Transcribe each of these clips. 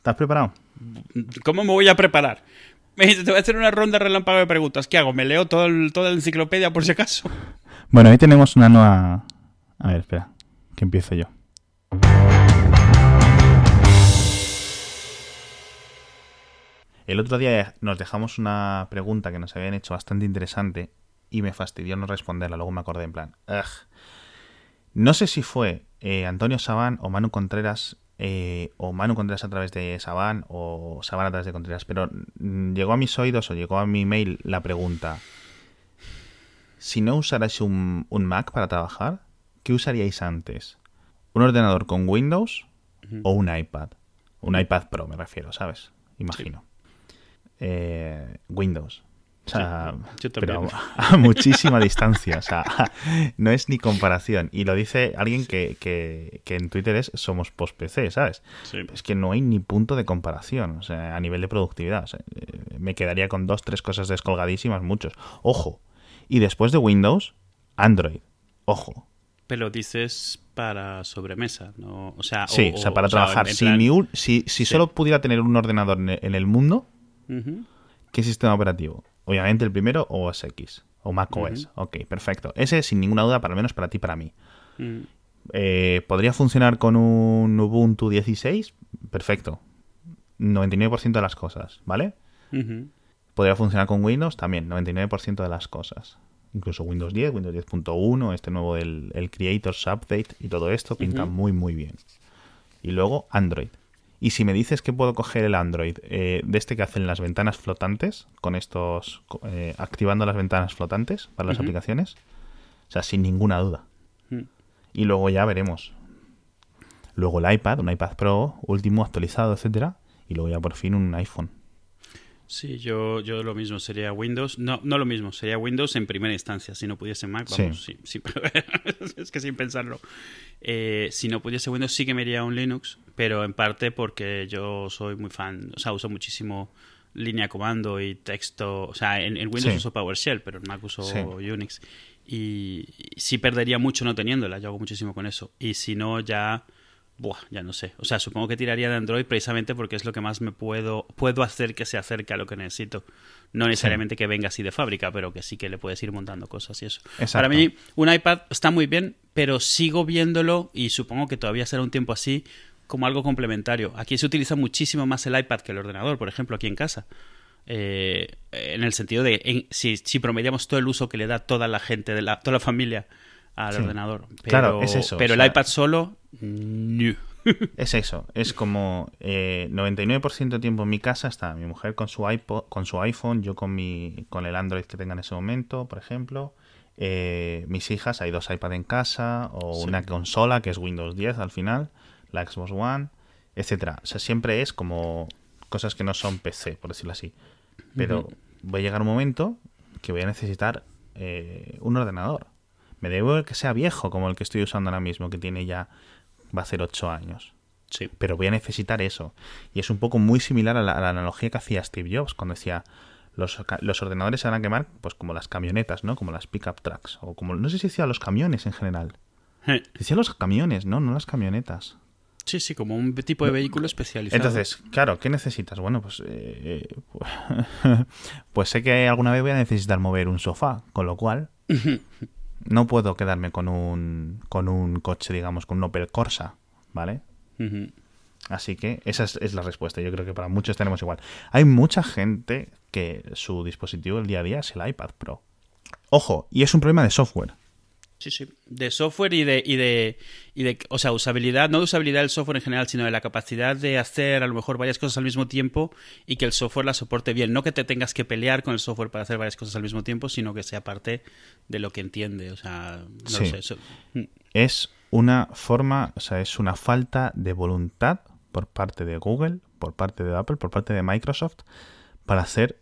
¿Estás preparado? ¿Cómo me voy a preparar? Te voy a hacer una ronda relámpago de preguntas. ¿Qué hago? ¿Me leo todo toda la enciclopedia por si acaso? Bueno, ahí tenemos una nueva... A ver, espera, que empiezo yo. El otro día nos dejamos una pregunta que nos habían hecho bastante interesante y me fastidió no responderla. Luego me acordé en plan, No sé si fue eh, Antonio Sabán o Manu Contreras, eh, o Manu Contreras a través de Sabán o Sabán a través de Contreras, pero mm, llegó a mis oídos o llegó a mi mail la pregunta, si no usarais un, Mac para trabajar, ¿qué usaríais antes? ¿Un ordenador con Windows o un iPad? Un iPad Pro me refiero, ¿sabes? Imagino. Eh, Windows. O sea, pero a, muchísima distancia. O sea, no es ni comparación. Y lo dice alguien que, que, en Twitter es somos post-PC, ¿sabes? Es que no hay ni punto de comparación. O sea, a nivel de productividad. Eh, me quedaría con dos, tres cosas descolgadísimas, muchos. Ojo. Y después de Windows, Android. Ojo. Pero dices para sobremesa, ¿no? O sea, sí, o, sea, para trabajar. si, si, solo pudiera tener un ordenador en el mundo, ¿Qué sistema operativo? Obviamente el primero OS X o Mac OS. Ok, perfecto. Ese sin ninguna duda, para menos para ti, para mí. Mm. Eh, ¿Podría funcionar con un Ubuntu 16? Perfecto. 99% de las cosas, ¿vale? Podría funcionar con Windows también, 99% de las cosas. Incluso Windows 10, Windows 10.1, este nuevo del el Creators Update y todo esto pinta muy muy bien. Y luego Android. Y si me dices que puedo coger el Android eh, de este que hacen las ventanas flotantes, con estos, eh, activando las ventanas flotantes para las aplicaciones, o sea, sin ninguna duda. Mm. Y luego ya veremos. Luego el iPad, un iPad Pro, último actualizado, etcétera, y luego ya por fin un iPhone. Sí, yo, yo lo mismo, sería Windows. No, no lo mismo, sería Windows en primera instancia. Si no pudiese Mac, vamos, sí, sí, es que sin pensarlo. Eh, si no pudiese Windows, sí que me iría a un Linux, pero en parte porque yo soy muy fan, o sea, uso muchísimo línea comando y texto. O sea, en, Windows uso PowerShell, pero en Mac uso Unix. Y sí perdería mucho no teniéndola, yo hago muchísimo con eso. Y si no, ya Buah, ya no sé. O sea, supongo que tiraría de Android precisamente porque es lo que más me puedo, puedo hacer que se acerque a lo que necesito. No necesariamente que venga así de fábrica, pero que sí que le puedes ir montando cosas y eso. Para mí, un iPad está muy bien, pero sigo viéndolo, y supongo que todavía será un tiempo así, como algo complementario. Aquí se utiliza muchísimo más el iPad que el ordenador, por ejemplo, aquí en casa. Eh, en el sentido de, si, si promediamos todo el uso que le da toda la gente, de la, toda la familia al ordenador. Pero, claro, es eso. Pero el iPad solo, Es eso, es como 99% eh, de tiempo en mi casa está mi mujer con su iPod, con su iPhone, yo con mi con el Android que tenga en ese momento, por ejemplo. Eh, mis hijas, hay dos iPad en casa, o una consola que es Windows 10 al final, la Xbox One, etcétera. O sea, siempre es como cosas que no son PC, por decirlo así. Pero voy a llegar un momento que voy a necesitar eh, un ordenador. Me debo que sea viejo, como el que estoy usando ahora mismo, que tiene ya, va a ser 8 años. Sí. Pero voy a necesitar eso. Y es un poco muy similar a la, analogía que hacía Steve Jobs cuando decía, los, los, ordenadores se van a quemar pues como las camionetas, ¿no? Como las pickup trucks. O como, no sé si decía los camiones en general. Decía los camiones, ¿no? No las camionetas. Sí, sí, como un tipo de vehículo especializado. Entonces, claro, ¿qué necesitas? Bueno, pues, eh, pues sé que alguna vez voy a necesitar mover un sofá, con lo cual no puedo quedarme con un, con un coche, digamos, con un Opel Corsa, ¿vale? Así que esa es, la respuesta. Yo creo que para muchos tenemos igual. Hay mucha gente que su dispositivo el día a día es el iPad Pro. Ojo, y es un problema de software. Sí, sí. De software y de, y de, y de, o sea, usabilidad, no de usabilidad del software en general, sino de la capacidad de hacer a lo mejor varias cosas al mismo tiempo y que el software la soporte bien. No que te tengas que pelear con el software para hacer varias cosas al mismo tiempo, sino que sea parte de lo que entiende. O sea, no sé. Eso. Mm. Es una forma, o sea, es una falta de voluntad por parte de Google, por parte de Apple, por parte de Microsoft, para hacer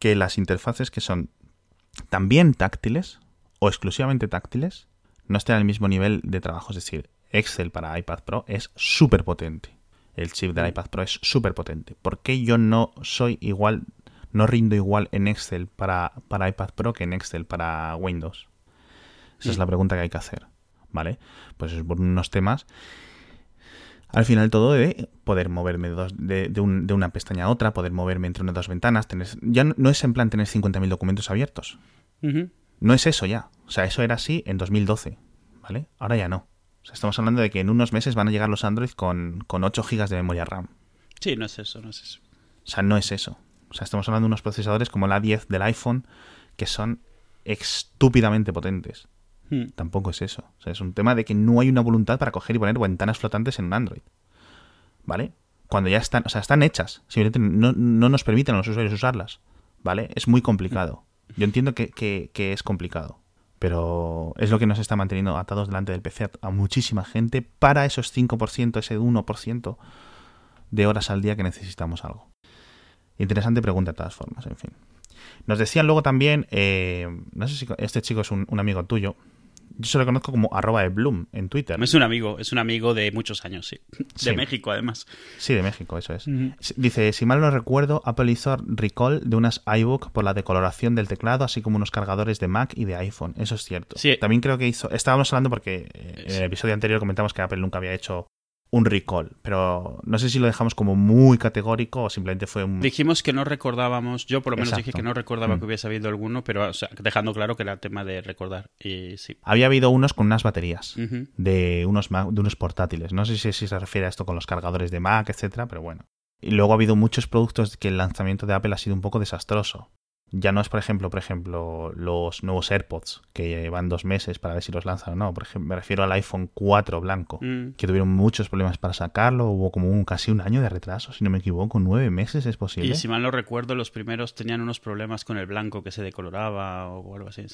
que las interfaces que son también táctiles, o exclusivamente táctiles no estén al mismo nivel de trabajo. Es decir, Excel para iPad Pro es súper potente. El chip del iPad Pro es súper potente. ¿Por qué yo no soy igual, no rindo igual en Excel para, para iPad Pro que en Excel para Windows? Esa es la pregunta que hay que hacer. ¿Vale? Pues es por unos temas. al final todo de poder moverme de, de, una pestaña a otra, poder moverme entre unas dos ventanas. Tener, ya no, es en plan tener 50.000 documentos abiertos. No es eso ya. O sea, eso era así en 2012. ¿Vale? Ahora ya no. O sea, estamos hablando de que en unos meses van a llegar los Android con, con 8 GB de memoria RAM. Sí, no es eso, no es eso. O sea, no es eso. O sea, estamos hablando de unos procesadores como la 10 del iPhone que son estúpidamente potentes. Hmm. Tampoco es eso. O sea, es un tema de que no hay una voluntad para coger y poner ventanas flotantes en un Android. ¿Vale? Cuando ya están, o sea, están hechas. Simplemente no, nos permiten a los usuarios usarlas. ¿Vale? Es muy complicado. Yo entiendo que, que, es complicado. Pero es lo que nos está manteniendo atados delante del PC a muchísima gente para esos 5%, ese 1% de horas al día que necesitamos algo. Interesante pregunta de todas formas, en fin. Nos decían luego también, eh, no sé si este chico es un amigo tuyo, yo se lo conozco como arroba de Bloom en Twitter. Es un amigo, es un amigo de muchos años, sí. De México, además. Sí, de México, eso es. Dice, si mal no recuerdo, Apple hizo recall de unas iBook por la decoloración del teclado, así como unos cargadores de Mac y de iPhone. Eso es cierto. Sí. También creo que hizo... Estábamos hablando porque eh, en el episodio anterior comentamos que Apple nunca había hecho un recall, pero no sé si lo dejamos como muy categórico o simplemente fue un... Dijimos que no recordábamos, yo por lo menos dije que no recordaba mm. que hubiese habido alguno, pero dejando claro que era tema de recordar. Y sí. Había habido unos con unas baterías de, unos de unos portátiles. No sé si, si se refiere a esto con los cargadores de Mac, etcétera, pero bueno. Y luego ha habido muchos productos que el lanzamiento de Apple ha sido un poco desastroso. Ya no es, por ejemplo, por ejemplo, los nuevos AirPods, que llevan dos meses para ver si los lanzan o no. Por ejemplo, me refiero al iPhone 4 blanco, mm. que tuvieron muchos problemas para sacarlo. Hubo como un, casi un año de retraso, si no me equivoco. Nueve meses es posible. Y si mal no recuerdo, los primeros tenían unos problemas con el blanco que se decoloraba o algo así.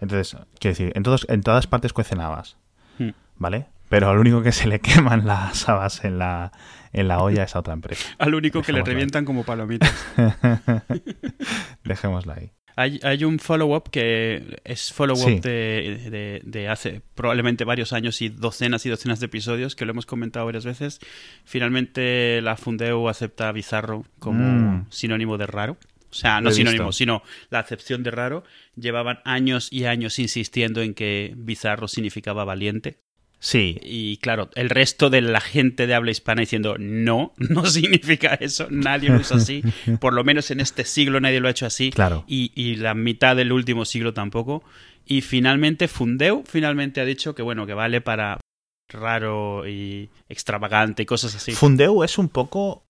Entonces, quiero decir, en, todos, en todas partes cuecen habas, hmm. ¿vale? Pero al único que se le queman las habas en la, en la olla es a otra empresa. Al único que le revientan como palomitas. Dejémosla ahí. Hay, hay un follow-up que es follow-up de, de, hace probablemente varios años y docenas y docenas de episodios que lo hemos comentado varias veces. Finalmente la Fundeu acepta Bizarro como mm. sinónimo de raro. O sea, no sinónimo, sino la acepción de raro. Llevaban años y años insistiendo en que Bizarro significaba valiente. Sí. Y claro, el resto de la gente de habla hispana diciendo no, no significa eso, nadie lo usa así, por lo menos en este siglo nadie lo ha hecho así. Claro. Y, y la mitad del último siglo tampoco. Y finalmente Fundeu finalmente ha dicho que bueno, que vale para raro y extravagante y cosas así. Fundeu es un poco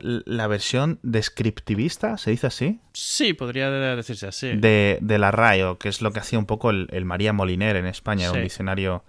la versión descriptivista, ¿se dice así? Sí, podría decirse así. De, de la RAIO, que es lo que hacía un poco el, María Moliner en España, un diccionario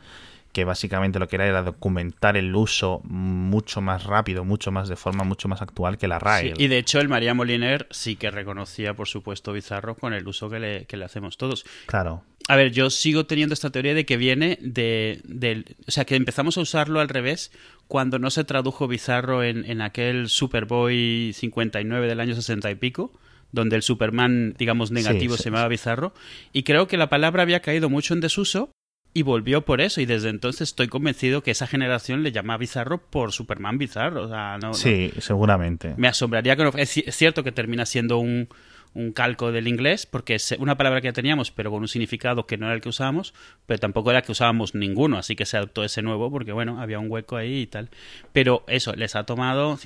que básicamente lo que era era documentar el uso mucho más rápido, mucho más de forma mucho más actual que la RAE. y de hecho el María Moliner sí que reconocía, por supuesto, Bizarro con el uso que le, que le hacemos todos. Claro. A ver, yo sigo teniendo esta teoría de que viene de, del... O sea, que empezamos a usarlo al revés cuando no se tradujo Bizarro en, en aquel Superboy 59 del año 60 y pico donde el Superman, digamos, negativo se llamaba Bizarro. Y creo que la palabra había caído mucho en desuso y volvió por eso y desde entonces estoy convencido que esa generación le llama Bizarro por Superman Bizarro. O sea, no, sí, seguramente. Me asombraría que no... Es, cierto que termina siendo un, un calco del inglés, porque es una palabra que ya teníamos, pero con un significado que no era el que usábamos, pero tampoco era que usábamos ninguno, así que se adoptó ese nuevo, porque bueno, había un hueco ahí y tal. Pero eso, les ha tomado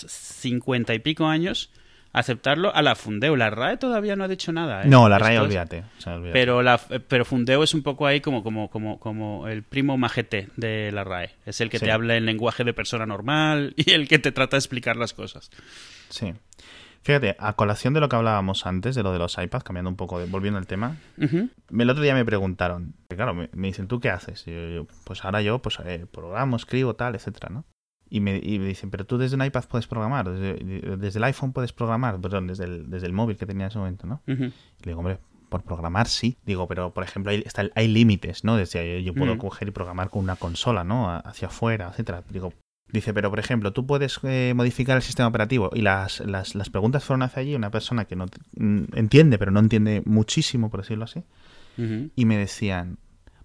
cincuenta y pico años aceptarlo a la Fundeo. La RAE todavía no ha dicho nada. ¿eh? No, la RAE, olvídate, Pero, la, pero Fundeo es un poco ahí como, como, como, como el primo majete de la RAE. Es el que te habla en lenguaje de persona normal y el que te trata de explicar las cosas. Sí. Fíjate, a colación de lo que hablábamos antes, de lo de los iPads, cambiando un poco, volviendo al tema, el otro día me preguntaron, claro, me, dicen, ¿tú qué haces? pues ahora yo, pues eh, programo, escribo, tal, etcétera, ¿no? Y me, dicen, pero tú desde un iPad puedes programar, desde, el iPhone puedes programar, perdón, desde el, desde el móvil que tenía en ese momento, ¿no? Y le digo, hombre, por programar sí. Digo, pero por ejemplo, hay, está, hay límites, ¿no? Desde yo puedo coger y programar con una consola, ¿no? Hacia afuera, etcétera. Digo, dice, pero por ejemplo, tú puedes eh, modificar el sistema operativo. Y las, las, las, preguntas fueron hacia allí una persona que no mm, entiende, pero no entiende muchísimo, por decirlo así. Y me decían,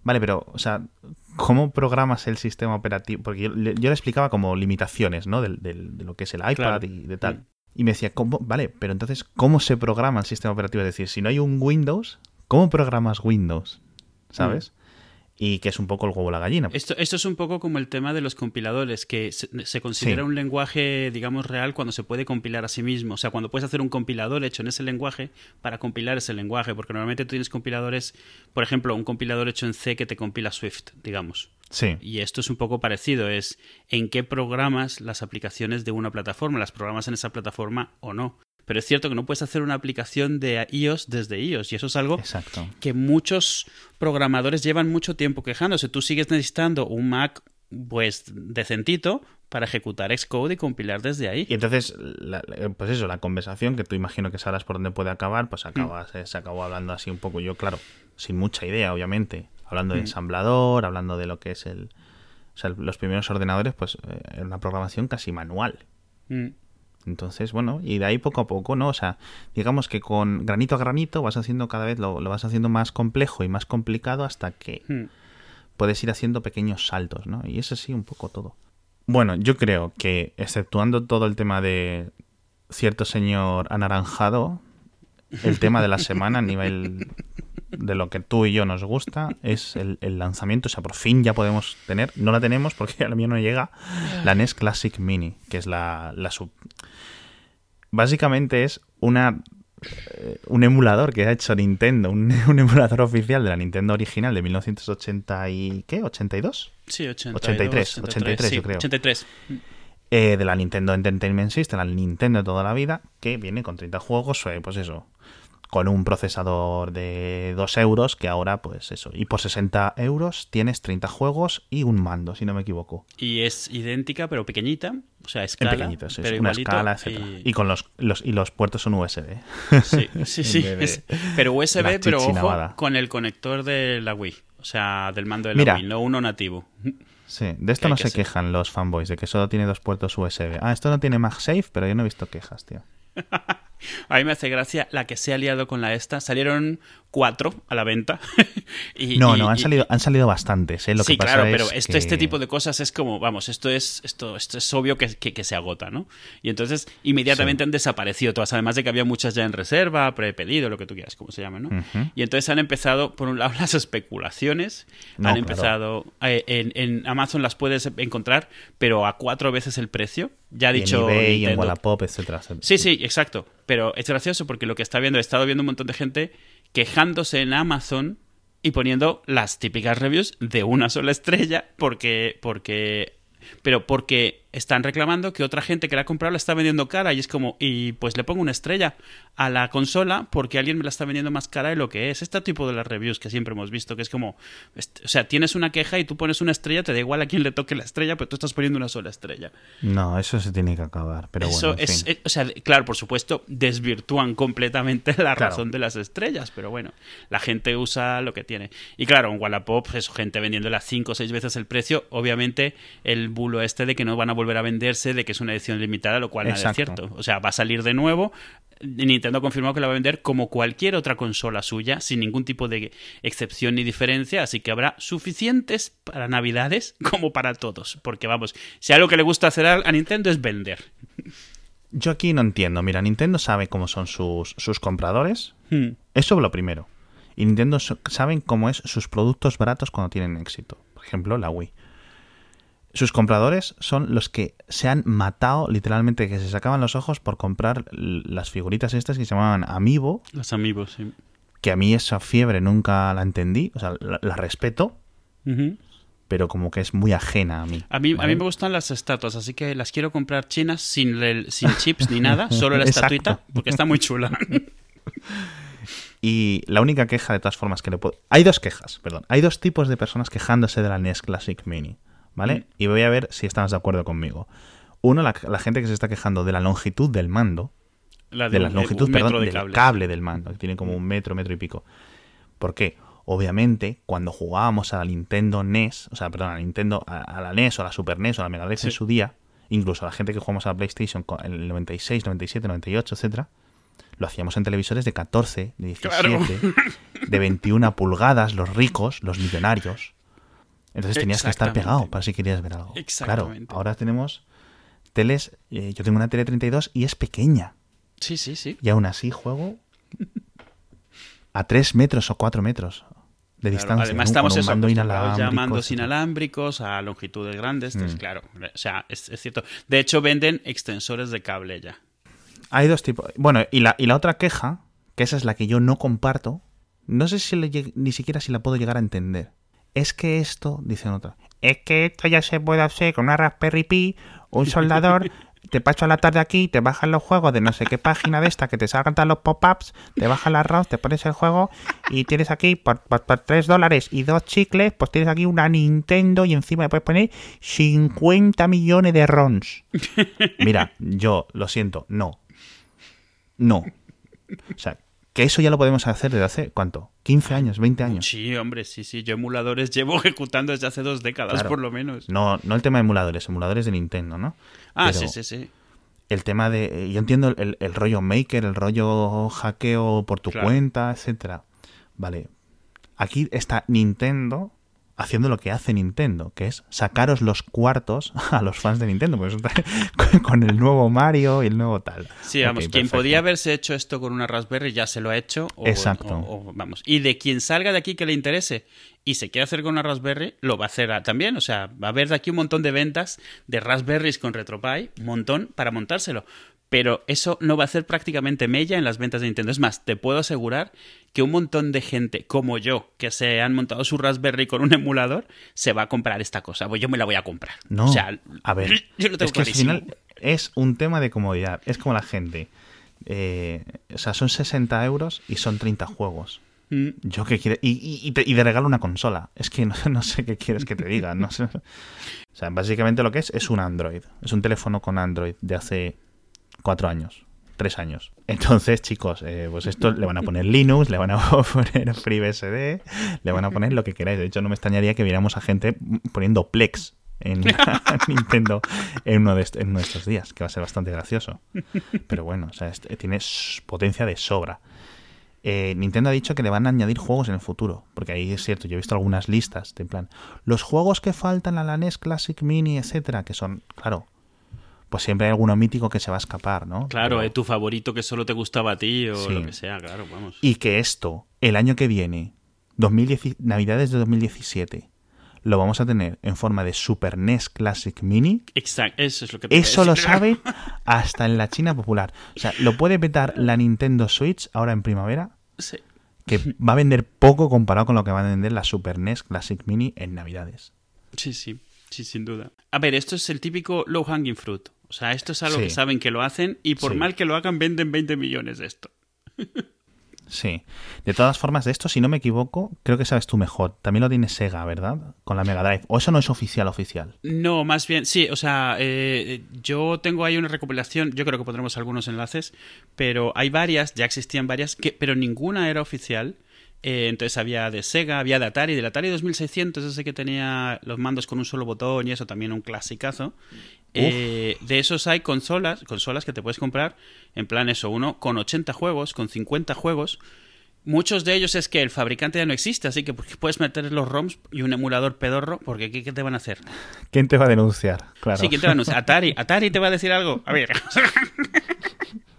Vale, pero, o sea, ¿cómo programas el sistema operativo? Porque yo, le explicaba como limitaciones, ¿no? De, lo que es el iPad y de tal. Y me decía, ¿cómo? Vale, pero entonces, ¿cómo se programa el sistema operativo? Es decir, si no hay un Windows, ¿cómo programas Windows? ¿Sabes? Y que es un poco el huevo la gallina. Esto, esto es un poco como el tema de los compiladores, que se, considera un lenguaje, digamos, real cuando se puede compilar a sí mismo. O sea, cuando puedes hacer un compilador hecho en ese lenguaje para compilar ese lenguaje, porque normalmente tú tienes compiladores, por ejemplo, un compilador hecho en C que te compila Swift, digamos. Sí. Y esto es un poco parecido, es en qué programas las aplicaciones de una plataforma, las programas en esa plataforma o no. Pero es cierto que no puedes hacer una aplicación de iOS desde iOS. Y eso es algo que muchos programadores llevan mucho tiempo quejándose. Tú sigues necesitando un Mac pues decentito para ejecutar Xcode y compilar desde ahí. Y entonces, pues eso, la conversación, que tú imagino que sabrás por dónde puede acabar, pues acabas, mm. se acabó hablando así un poco, yo claro, sin mucha idea, obviamente, hablando de mm. ensamblador, hablando de lo que es el... O sea, los primeros ordenadores, pues, eh, una programación casi manual. Mm. Entonces, bueno, y de ahí poco a poco, ¿no? O sea, digamos que con granito a granito vas haciendo cada vez, lo, vas haciendo más complejo y más complicado hasta que hmm. puedes ir haciendo pequeños saltos, ¿no? Y eso sí, un poco todo. Bueno, yo creo que, exceptuando todo el tema de cierto señor anaranjado, el tema de la semana a nivel de lo que tú y yo nos gusta es el, lanzamiento. O sea, por fin ya podemos tener, no la tenemos porque a la mía no llega, la NES Classic Mini, que es la, la sub. Básicamente es una eh, un emulador que ha hecho Nintendo, un, emulador oficial de la Nintendo original de 1980 y ¿qué? ¿82? Sí, 83, 83, yo creo. 83. Eh, de la Nintendo Entertainment System, la Nintendo de toda la vida, que viene con 30 juegos, eh, pues eso, con un procesador de 2 euros, que ahora, pues eso, y por 60 euros tienes 30 juegos y un mando, si no me equivoco. Y es idéntica, pero pequeñita, o sea, escala. pero una escala, etc. Y... con los, los, y los puertos son USB. Sí, sí, sí. pero USB, pero ojo, con el conector de la Wii, o sea, del mando de la Wii, no uno nativo. Sí, de esto no se quejan los fanboys, de que solo tiene dos puertos USB. Ah, esto no tiene MagSafe, pero yo no he visto quejas, tío. A mí me hace gracia la que se ha liado con la esta. Salieron cuatro a la venta. y, no, no, han, salido, han salido bastantes. ¿eh? Lo sí, que claro, pero este tipo de cosas es como, vamos, esto es, esto, esto es obvio que, que, se agota, ¿no? Y entonces inmediatamente han desaparecido todas, además de que había muchas ya en reserva, prepedido, lo que tú quieras, como se llame, ¿no? Y entonces han empezado, por un lado, las especulaciones. han empezado, eh, en, en, Amazon las puedes encontrar, pero a cuatro veces el precio. Ya ha dicho. En eBay, en Wallapop, etcétera, Sí, sí, exacto. Pero es gracioso porque lo que está viendo, he estado viendo un montón de gente quejándose en Amazon y poniendo las típicas reviews de una sola estrella porque porque pero porque están reclamando que otra gente que la ha comprado la está vendiendo cara y es como, y pues le pongo una estrella a la consola porque alguien me la está vendiendo más cara de lo que es. Este tipo de las reviews que siempre hemos visto, que es como, o sea, tienes una queja y tú pones una estrella, te da igual a quién le toque la estrella, pero tú estás poniendo una sola estrella. No, eso se tiene que acabar, pero eso es, o sea, claro, por supuesto, desvirtúan completamente la razón de las estrellas, pero bueno, la gente usa lo que tiene. Y claro, en Wallapop, es gente vendiéndola cinco o seis veces el precio, obviamente el bulo este de que no van a volver volver a venderse de que es una edición limitada, lo cual no es cierto. O sea, va a salir de nuevo. Nintendo ha confirmado que la va a vender como cualquier otra consola suya, sin ningún tipo de excepción ni diferencia, así que habrá suficientes para Navidades como para todos. Porque vamos, si algo que le gusta hacer a Nintendo es vender. Yo aquí no entiendo. Mira, Nintendo sabe cómo son sus, sus compradores. Hmm. Eso es lo primero. Y Nintendo saben cómo es sus productos baratos cuando tienen éxito. Por ejemplo, la Wii sus compradores son los que se han matado, literalmente, que se sacaban los ojos por comprar las figuritas estas que se llamaban Amiibo. Las Amiibo, sí. Que a mí esa fiebre nunca la entendí, o sea, la, respeto, pero como que es muy ajena a mí. A mí, a mí me gustan las estatuas, así que las quiero comprar chinas sin, sin chips ni nada, solo la estatuita, porque está muy chula. Y la única queja, de todas formas, que le puedo... Hay dos quejas, perdón. Hay dos tipos de personas quejándose de la NES Classic Mini. ¿Vale? Mm. Y voy a ver si estás de acuerdo conmigo. Uno, la, gente que se está quejando de la longitud del mando. de, la longitud, perdón, del cable. del mando, que tiene como un metro, metro y pico. ¿Por qué? Obviamente, cuando jugábamos a la Nintendo NES, o sea, perdón, a la Nintendo, a, la NES o a la Super NES o a la Mega Drive en su día, incluso a la gente que jugamos a la PlayStation en el 96, 97, 98, etcétera, lo hacíamos en televisores de 14, de 17, de 21 pulgadas, los ricos, los millonarios. Entonces tenías que estar pegado para si querías ver algo. Claro, ahora tenemos teles. Eh, yo tengo una tele 32 y es pequeña. Sí, sí, sí. Y aún así juego a 3 metros o 4 metros. de distancia. Además, estamos eso, ya mandos inalámbricos a longitudes grandes. Entonces, mm. claro, o sea, es, cierto. De hecho, venden extensores de cable ya. Hay dos tipos. Bueno, y la, y la otra queja, que esa es la que yo no comparto, no sé si ni siquiera si la puedo llegar a entender. Es que esto, dicen otra, es que esto ya se puede hacer con una Raspberry Pi, un soldador te paso a la tarde aquí, te bajas los juegos de no sé qué página de esta que te salgan los pop-ups, te bajas la ROM, te pones el juego y tienes aquí por, por, 3 dólares y dos chicles, pues tienes aquí una Nintendo y encima le puedes poner 50 millones de ROMs. Mira, yo lo siento, no. No. O sea, que eso ya lo podemos hacer desde hace, ¿cuánto? ¿15 años? ¿20 años? Sí, hombre, sí, sí. Yo emuladores llevo ejecutando desde hace dos décadas, por lo menos. No, no el tema de emuladores, emuladores de Nintendo, ¿no? Ah, sí, sí, sí. El tema de. Yo entiendo el, rollo maker, el rollo hackeo por tu cuenta, etcétera. Vale. Aquí está Nintendo haciendo lo que hace Nintendo, que es sacaros los cuartos a los fans de Nintendo, pues, con el nuevo Mario y el nuevo tal. Sí, vamos, quien podía haberse hecho esto con una Raspberry ya se lo ha hecho. Exacto. vamos, y de quien salga de aquí que le interese y se quiere hacer con una Raspberry, lo va a hacer también. O sea, va a haber de aquí un montón de ventas de Raspberries con RetroPie, un montón para montárselo pero eso no va a hacer prácticamente mella en las ventas de Nintendo. Es más, te puedo asegurar que un montón de gente como yo, que se han montado su Raspberry con un emulador, se va a comprar esta cosa. Pues yo me la voy a comprar. No, o sea, a ver, yo lo tengo es que al final es un tema de comodidad. Es como la gente. Eh, o sea, son 60 euros y son 30 juegos. Mm. Yo qué quiero. Y, y, de regalo una consola. Es que no, no, sé qué quieres que te diga. No sé. O sea, básicamente lo que es es un Android. Es un teléfono con Android de hace cuatro años, tres años. Entonces, chicos, eh, pues esto le van a poner Linux, le van a poner FreeBSD, le van a poner lo que queráis. De hecho, no me extrañaría que viéramos a gente poniendo Plex en Nintendo en uno, de estos días, que va a ser bastante gracioso. Pero bueno, o sea, tiene potencia de sobra. Eh, Nintendo ha dicho que le van a añadir juegos en el futuro, porque ahí es cierto, yo he visto algunas listas de en plan, los juegos que faltan a la NES Classic Mini, etcétera, que son, claro, pues siempre hay alguno mítico que se va a escapar, ¿no? Claro, es tu favorito que solo te gustaba a ti o lo que sea, claro, vamos. Y que esto, el año que viene, 2010, Navidades de 2017, lo vamos a tener en forma de Super NES Classic Mini. Exacto, eso es lo que te Eso lo sabe hasta en la China popular. O sea, lo puede petar la Nintendo Switch ahora en primavera. Sí. Que va a vender poco comparado con lo que va a vender la Super NES Classic Mini en Navidades. Sí, sí, sí, sin duda. A ver, esto es el típico low hanging fruit. O sea, esto es algo que saben que lo hacen y por mal que lo hagan, venden 20 millones de esto. Sí. De todas formas, de esto, si no me equivoco, creo que sabes tú mejor. También lo tiene Sega, ¿verdad? Con la Mega Drive. ¿O eso no es oficial, oficial? No, más bien, sí. O sea, eh, yo tengo ahí una recopilación. Yo creo que pondremos algunos enlaces. Pero hay varias, ya existían varias, que, pero ninguna era oficial. Eh, entonces había de Sega, había de Atari, del Atari 2600, ese que tenía los mandos con un solo botón y eso también un clasicazo. Eh, de esos hay consolas, consolas que te puedes comprar en plan eso, uno con 80 juegos, con 50 juegos. Muchos de ellos es que el fabricante ya no existe, así que puedes meter los ROMs y un emulador pedorro, porque ¿qué, te van a hacer? ¿Quién te va a denunciar? Claro. Sí, ¿quién te va a denunciar? Atari. Atari te va a decir algo. A ver.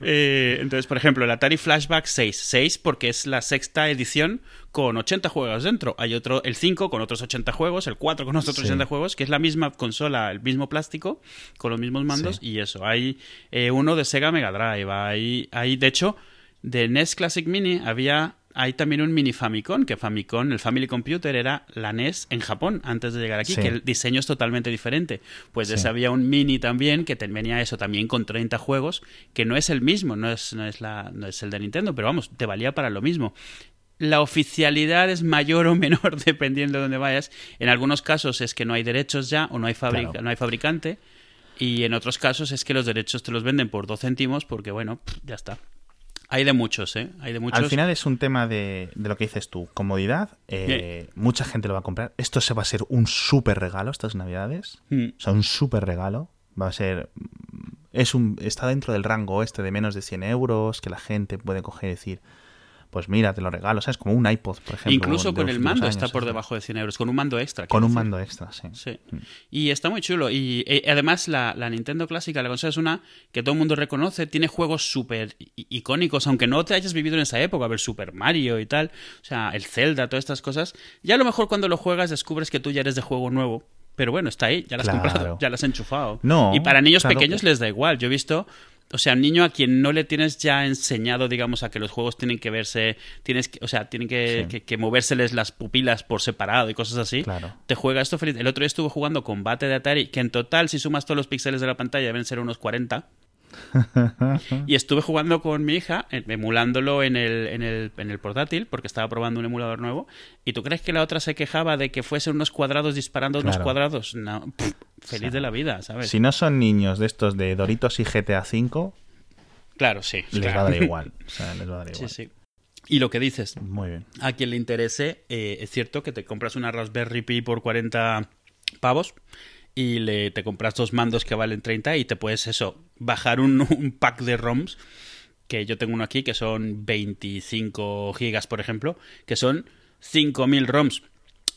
Eh, entonces, por ejemplo, el Atari Flashback 6. 6 porque es la sexta edición con 80 juegos dentro. Hay otro, el 5 con otros 80 juegos, el 4 con otros 80 juegos, que es la misma consola, el mismo plástico, con los mismos mandos y eso. Hay eh, uno de Sega Mega Drive. Hay, hay, de hecho, de NES Classic Mini había hay también un mini Famicom, que Famicom, el Family Computer, era la NES en Japón antes de llegar aquí, que el diseño es totalmente diferente. Pues ese había un mini también, que venía eso también con 30 juegos, que no es el mismo, no es, no es, la, no es el de Nintendo, pero vamos, te valía para lo mismo. La oficialidad es mayor o menor dependiendo de dónde vayas. En algunos casos es que no hay derechos ya o no hay, no hay fabricante. Y en otros casos es que los derechos te los venden por dos céntimos porque, bueno, ya está. Hay de muchos, ¿eh? Hay de muchos. Al final es un tema de, lo que dices tú, comodidad. Eh, mucha gente lo va a comprar. Esto se va a ser un súper regalo estas navidades. Mm. O sea, un súper regalo. Va a ser... Es un, está dentro del rango este de menos de 100 euros que la gente puede coger y decir, pues mira, te lo regalo, ¿sabes? Como un iPod, por ejemplo. Incluso con el mando está por debajo de 100 euros, con un mando extra. Con un mando extra, sí. sí. Mm. Y está muy chulo. Y, eh, además la, Nintendo clásica, la consola es una que todo el mundo reconoce, tiene juegos súper icónicos, aunque no te hayas vivido en esa época, a ver Super Mario y tal, o sea, el Zelda, todas estas cosas. Ya a lo mejor cuando lo juegas descubres que tú ya eres de juego nuevo pero bueno, está ahí, ya las has comprado, ya las has enchufado. No, y para niños pequeños les da igual. Yo he visto o sea, un niño a quien no le tienes ya enseñado, digamos, a que los juegos tienen que verse, tienes que, o sea, tienen que, que, movérseles las pupilas por separado y cosas así, claro. te juega esto feliz. El otro día estuve jugando combate de Atari, que en total, si sumas todos los píxeles de la pantalla, deben ser unos 40. y estuve jugando con mi hija, emulándolo en el, en, el, en el portátil, porque estaba probando un emulador nuevo. ¿Y tú crees que la otra se quejaba de que fuesen unos cuadrados disparando unos cuadrados? No, feliz de la vida, ¿sabes? Si no son niños de estos de Doritos y GTA V, claro, sí. Les va a dar igual. O sea, les va a dar igual. Sí, sí. Y lo que dices, Muy bien. a quien le interese, eh, es cierto que te compras una Raspberry Pi por 40 pavos y le, te compras dos mandos que valen 30 y te puedes eso, bajar un, un pack de ROMs, que yo tengo uno aquí que son 25 gigas, por ejemplo, que son 5000 ROMs.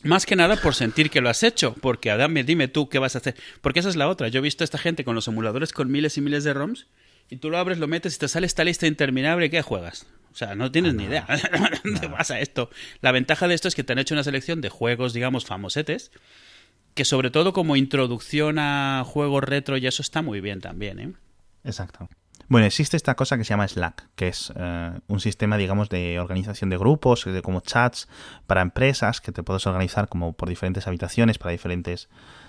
Más que nada por sentir que lo has hecho, porque Adame, dime tú qué vas a hacer. Porque esa es la otra. Yo he visto a esta gente con los emuladores con miles y miles de ROMs, y tú lo abres, lo metes y te sale esta lista interminable. ¿Qué juegas? O sea, no tienes ni idea. ¿Dónde pasa esto? La ventaja de esto es que te han hecho una selección de juegos, digamos, famosetes, que sobre todo como introducción a juegos retro y eso está muy bien también, ¿eh? Exacto. Bueno, existe esta cosa que se llama Slack, que es eh, un sistema, digamos, de organización de grupos, de como chats para empresas, que te puedes organizar como por diferentes habitaciones, para diferentes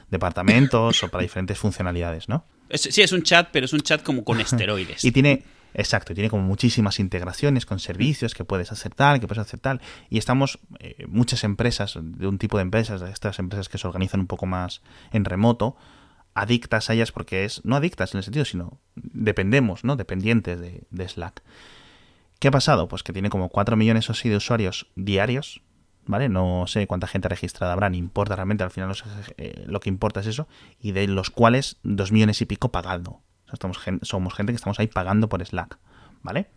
departamentos o para diferentes funcionalidades, ¿no? sí, es un chat, pero es un chat como con esteroides. y tiene Exacto, tiene como muchísimas integraciones con servicios que puedes hacer tal, que puedes hacer tal. Y estamos, eh, muchas empresas, de un tipo de empresas, de estas empresas que se organizan un poco más en remoto, adictas a ellas porque es, no adictas en el sentido, sino dependemos, ¿no? Dependientes de, Slack. ¿Qué ha pasado? Pues que tiene como 4 millones o así de usuarios diarios, ¿vale? No sé cuánta gente registrada habrá, ni importa realmente, al final eh, lo que importa es eso, y de los cuales 2 millones y pico pagando estamos, somos gente que estamos ahí pagando por Slack, ¿vale?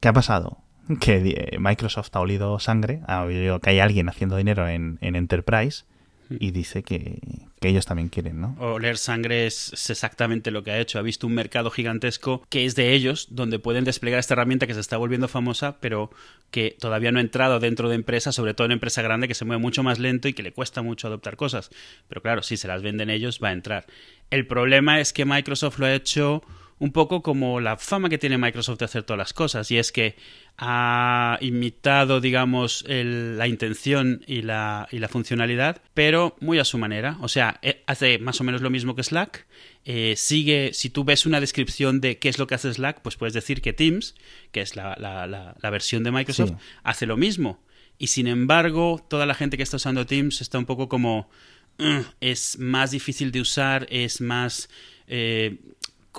¿Qué ha pasado? Que eh, Microsoft ha olido sangre, ha oído que hay alguien haciendo dinero en, Enterprise hmm. Y dice que, ellos también quieren, ¿no? Oler sangre es, exactamente lo que ha hecho. Ha visto un mercado gigantesco que es de ellos, donde pueden desplegar esta herramienta que se está volviendo famosa, pero que todavía no ha entrado dentro de empresas, sobre todo en empresa grande que se mueve mucho más lento y que le cuesta mucho adoptar cosas. Pero claro, si se las venden ellos, va a entrar. El problema es que Microsoft lo ha hecho un poco como la fama que tiene Microsoft de hacer todas las cosas, y es que ha imitado, digamos, la intención y la, y la, funcionalidad, pero muy a su manera. O sea, eh, hace más o menos lo mismo que Slack. Eh, sigue, si tú ves una descripción de qué es lo que hace Slack, pues puedes decir que Teams, que es la, la, versión de Microsoft, hace lo mismo. Y sin embargo, toda la gente que está usando Teams está un poco como es más difícil de usar, es más eh,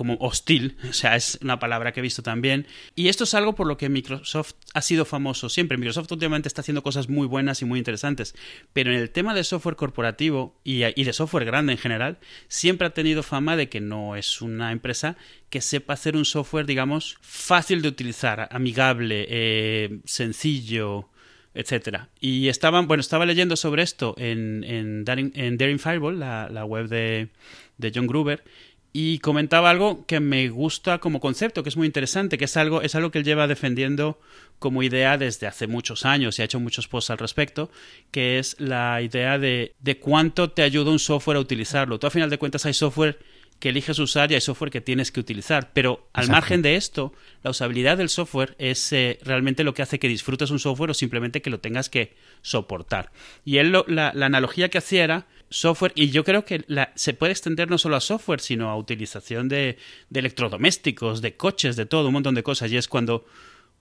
como hostil, o sea, es una palabra que he visto también. Y esto es algo por lo que Microsoft ha sido famoso siempre. Microsoft últimamente está haciendo cosas muy buenas y muy interesantes, pero en el tema de software corporativo y, de software grande en general, siempre ha tenido fama de que no es una empresa que sepa hacer un software, digamos, fácil de utilizar, amigable, eh, sencillo, etcétera. Y estaban, bueno, estaba leyendo sobre esto en, en, Daring, Fireball, la, web de, de, John Gruber, y comentaba algo que me gusta como concepto, que es muy interesante, que es algo, es algo que él lleva defendiendo como idea desde hace muchos años y ha hecho muchos posts al respecto, que es la idea de, de cuánto te ayuda un software a utilizarlo. Tú a final de cuentas hay software que eliges usar y hay software que tienes que utilizar. Pero al margen de esto, la usabilidad del software es eh, realmente lo que hace que disfrutes un software o simplemente que lo tengas que soportar. Y él la, analogía que hacía era software, y yo creo que se puede extender no solo a software, sino a utilización de, de, electrodomésticos, de coches, de todo, un montón de cosas. Y es cuando,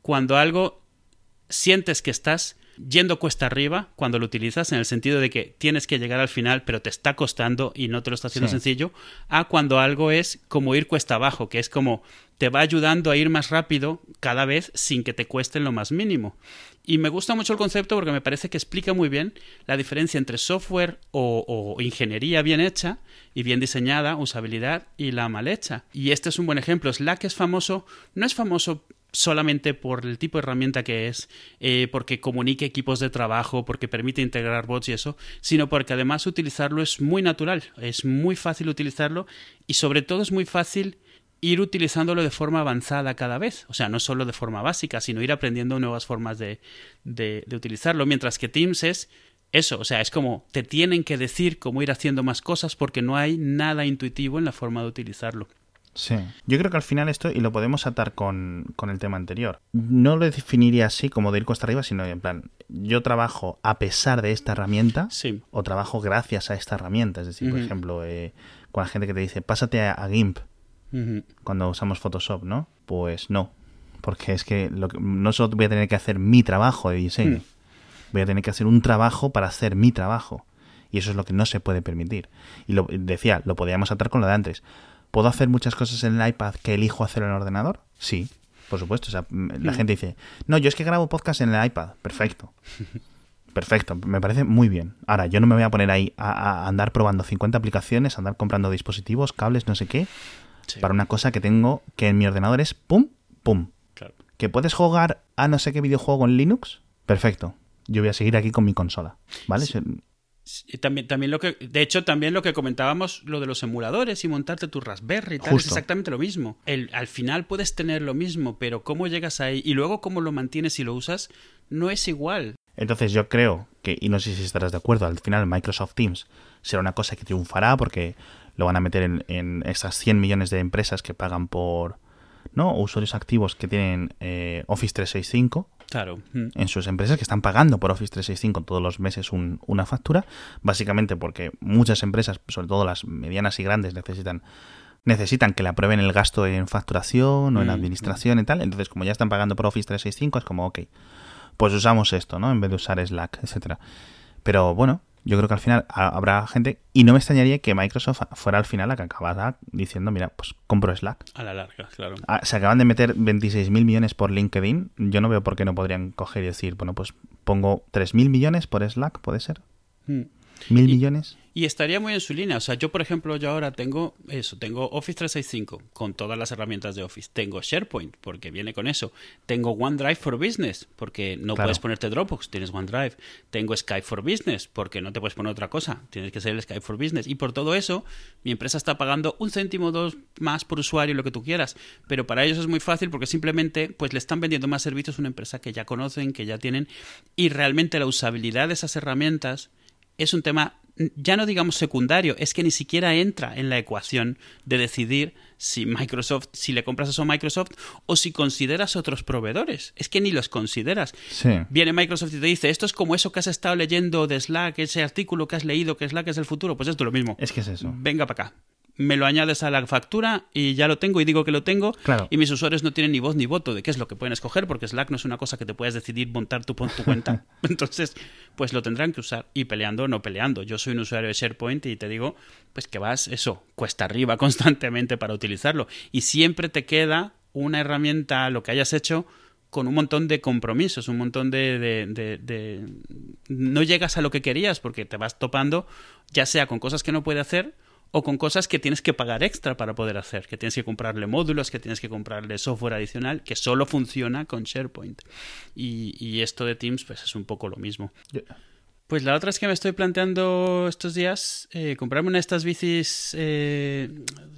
cuando algo sientes que estás yendo cuesta arriba cuando lo utilizas, en el sentido de que tienes que llegar al final, pero te está costando y no te lo está haciendo sencillo, a cuando algo es como ir cuesta abajo, que es como te va ayudando a ir más rápido cada vez sin que te cueste en lo más mínimo. Y me gusta mucho el concepto porque me parece que explica muy bien la diferencia entre software o, o, ingeniería bien hecha y bien diseñada, usabilidad y la mal hecha. Y este es un buen ejemplo. Slack es famoso, no es famoso solamente por el tipo de herramienta que es, eh, porque comunique equipos de trabajo, porque permite integrar bots y eso, sino porque además utilizarlo es muy natural, es muy fácil utilizarlo y sobre todo es muy fácil ir utilizándolo de forma avanzada cada vez. O sea, no solo de forma básica, sino ir aprendiendo nuevas formas de, de, de utilizarlo. Mientras que Teams es eso, o sea, es como te tienen que decir cómo ir haciendo más cosas porque no hay nada intuitivo en la forma de utilizarlo. Sí, yo creo que al final esto, y lo podemos atar con, con, el tema anterior, no lo definiría así como de ir cuesta arriba, sino en plan, yo trabajo a pesar de esta herramienta sí. o trabajo gracias a esta herramienta. Es decir, uh -huh. por ejemplo, eh, con la gente que te dice, pásate a, a GIMP uh -huh. cuando usamos Photoshop, ¿no? Pues no, porque es que, lo que no solo voy a tener que hacer mi trabajo de diseño, uh -huh. voy a tener que hacer un trabajo para hacer mi trabajo. Y eso es lo que no se puede permitir. Y lo decía, lo podíamos atar con lo de antes. ¿Puedo hacer muchas cosas en el iPad que elijo hacer en el ordenador? Sí, por supuesto. O sea, la gente dice, no, yo es que grabo podcast en el iPad. Perfecto. Perfecto, me parece muy bien. Ahora, yo no me voy a poner ahí a, a andar probando 50 aplicaciones, a andar comprando dispositivos, cables, no sé qué, sí. para una cosa que tengo que en mi ordenador es pum, pum. Claro. ¿Que puedes jugar a no sé qué videojuego en Linux? Perfecto. Yo voy a seguir aquí con mi consola, ¿vale? Sí. También, también lo que, de hecho, también lo que comentábamos, lo de los emuladores y montarte tu Raspberry y tal, Justo. es exactamente lo mismo. El, al final puedes tener lo mismo, pero cómo llegas ahí y luego cómo lo mantienes y lo usas, no es igual. Entonces yo creo que, y no sé si estarás de acuerdo, al final Microsoft Teams será una cosa que triunfará porque lo van a meter en, en estas 100 millones de empresas que pagan por, ¿no? usuarios activos que tienen eh, Office 365 claro. en sus empresas que están pagando por Office 365 todos los meses un, una factura, básicamente porque muchas empresas, sobre todo las medianas y grandes, necesitan necesitan que le aprueben el gasto en facturación o en administración mm. y tal, entonces como ya están pagando por Office 365 es como, ok, pues usamos esto, ¿no? En vez de usar Slack, etcétera. Pero bueno, yo creo que al final habrá gente, y no me extrañaría que Microsoft fuera al final la que acabara diciendo, mira, pues compro Slack. A la larga, claro. Ah, se acaban de meter 26.000 millones por LinkedIn, yo no veo por qué no podrían coger y decir, bueno, pues pongo 3.000 millones por Slack, ¿puede ser? Hmm. ¿Mil millones? Y estaría muy en su línea. O sea, yo, por ejemplo, yo ahora tengo eso. Tengo Office 365 con todas las herramientas de Office. Tengo SharePoint porque viene con eso. Tengo OneDrive for Business porque no claro. puedes ponerte Dropbox, tienes OneDrive. Tengo Skype for Business porque no te puedes poner otra cosa. Tienes que ser el Skype for Business. Y por todo eso, mi empresa está pagando un céntimo o dos más por usuario, lo que tú quieras. Pero para ellos es muy fácil porque simplemente pues le están vendiendo más servicios a una empresa que ya conocen, que ya tienen. Y realmente la usabilidad de esas herramientas es un tema ya no digamos secundario, es que ni siquiera entra en la ecuación de decidir si Microsoft, si le compras eso a Microsoft o si consideras otros proveedores. Es que ni los consideras. Sí. Viene Microsoft y te dice, esto es como eso que has estado leyendo de Slack, ese artículo que has leído que Slack es el futuro. Pues esto es lo mismo. Es que es eso. Venga para acá me lo añades a la factura y ya lo tengo y digo que lo tengo claro. y mis usuarios no tienen ni voz ni voto de qué es lo que pueden escoger porque Slack no es una cosa que te puedes decidir montar tu cuenta. Entonces, pues lo tendrán que usar y peleando o no peleando. Yo soy un usuario de SharePoint y te digo, pues que vas eso, cuesta arriba constantemente para utilizarlo y siempre te queda una herramienta, lo que hayas hecho, con un montón de compromisos, un montón de, de, de, de, No llegas a lo que querías porque te vas topando, ya sea con cosas que no puede hacer o con cosas que tienes que pagar extra para poder hacer, que tienes que comprarle módulos, que tienes que comprarle software adicional, que solo funciona con SharePoint. Y, y esto de Teams, pues es un poco lo mismo. Yeah. Pues la otra es que me estoy planteando estos días eh, comprarme una de estas bicis, eh,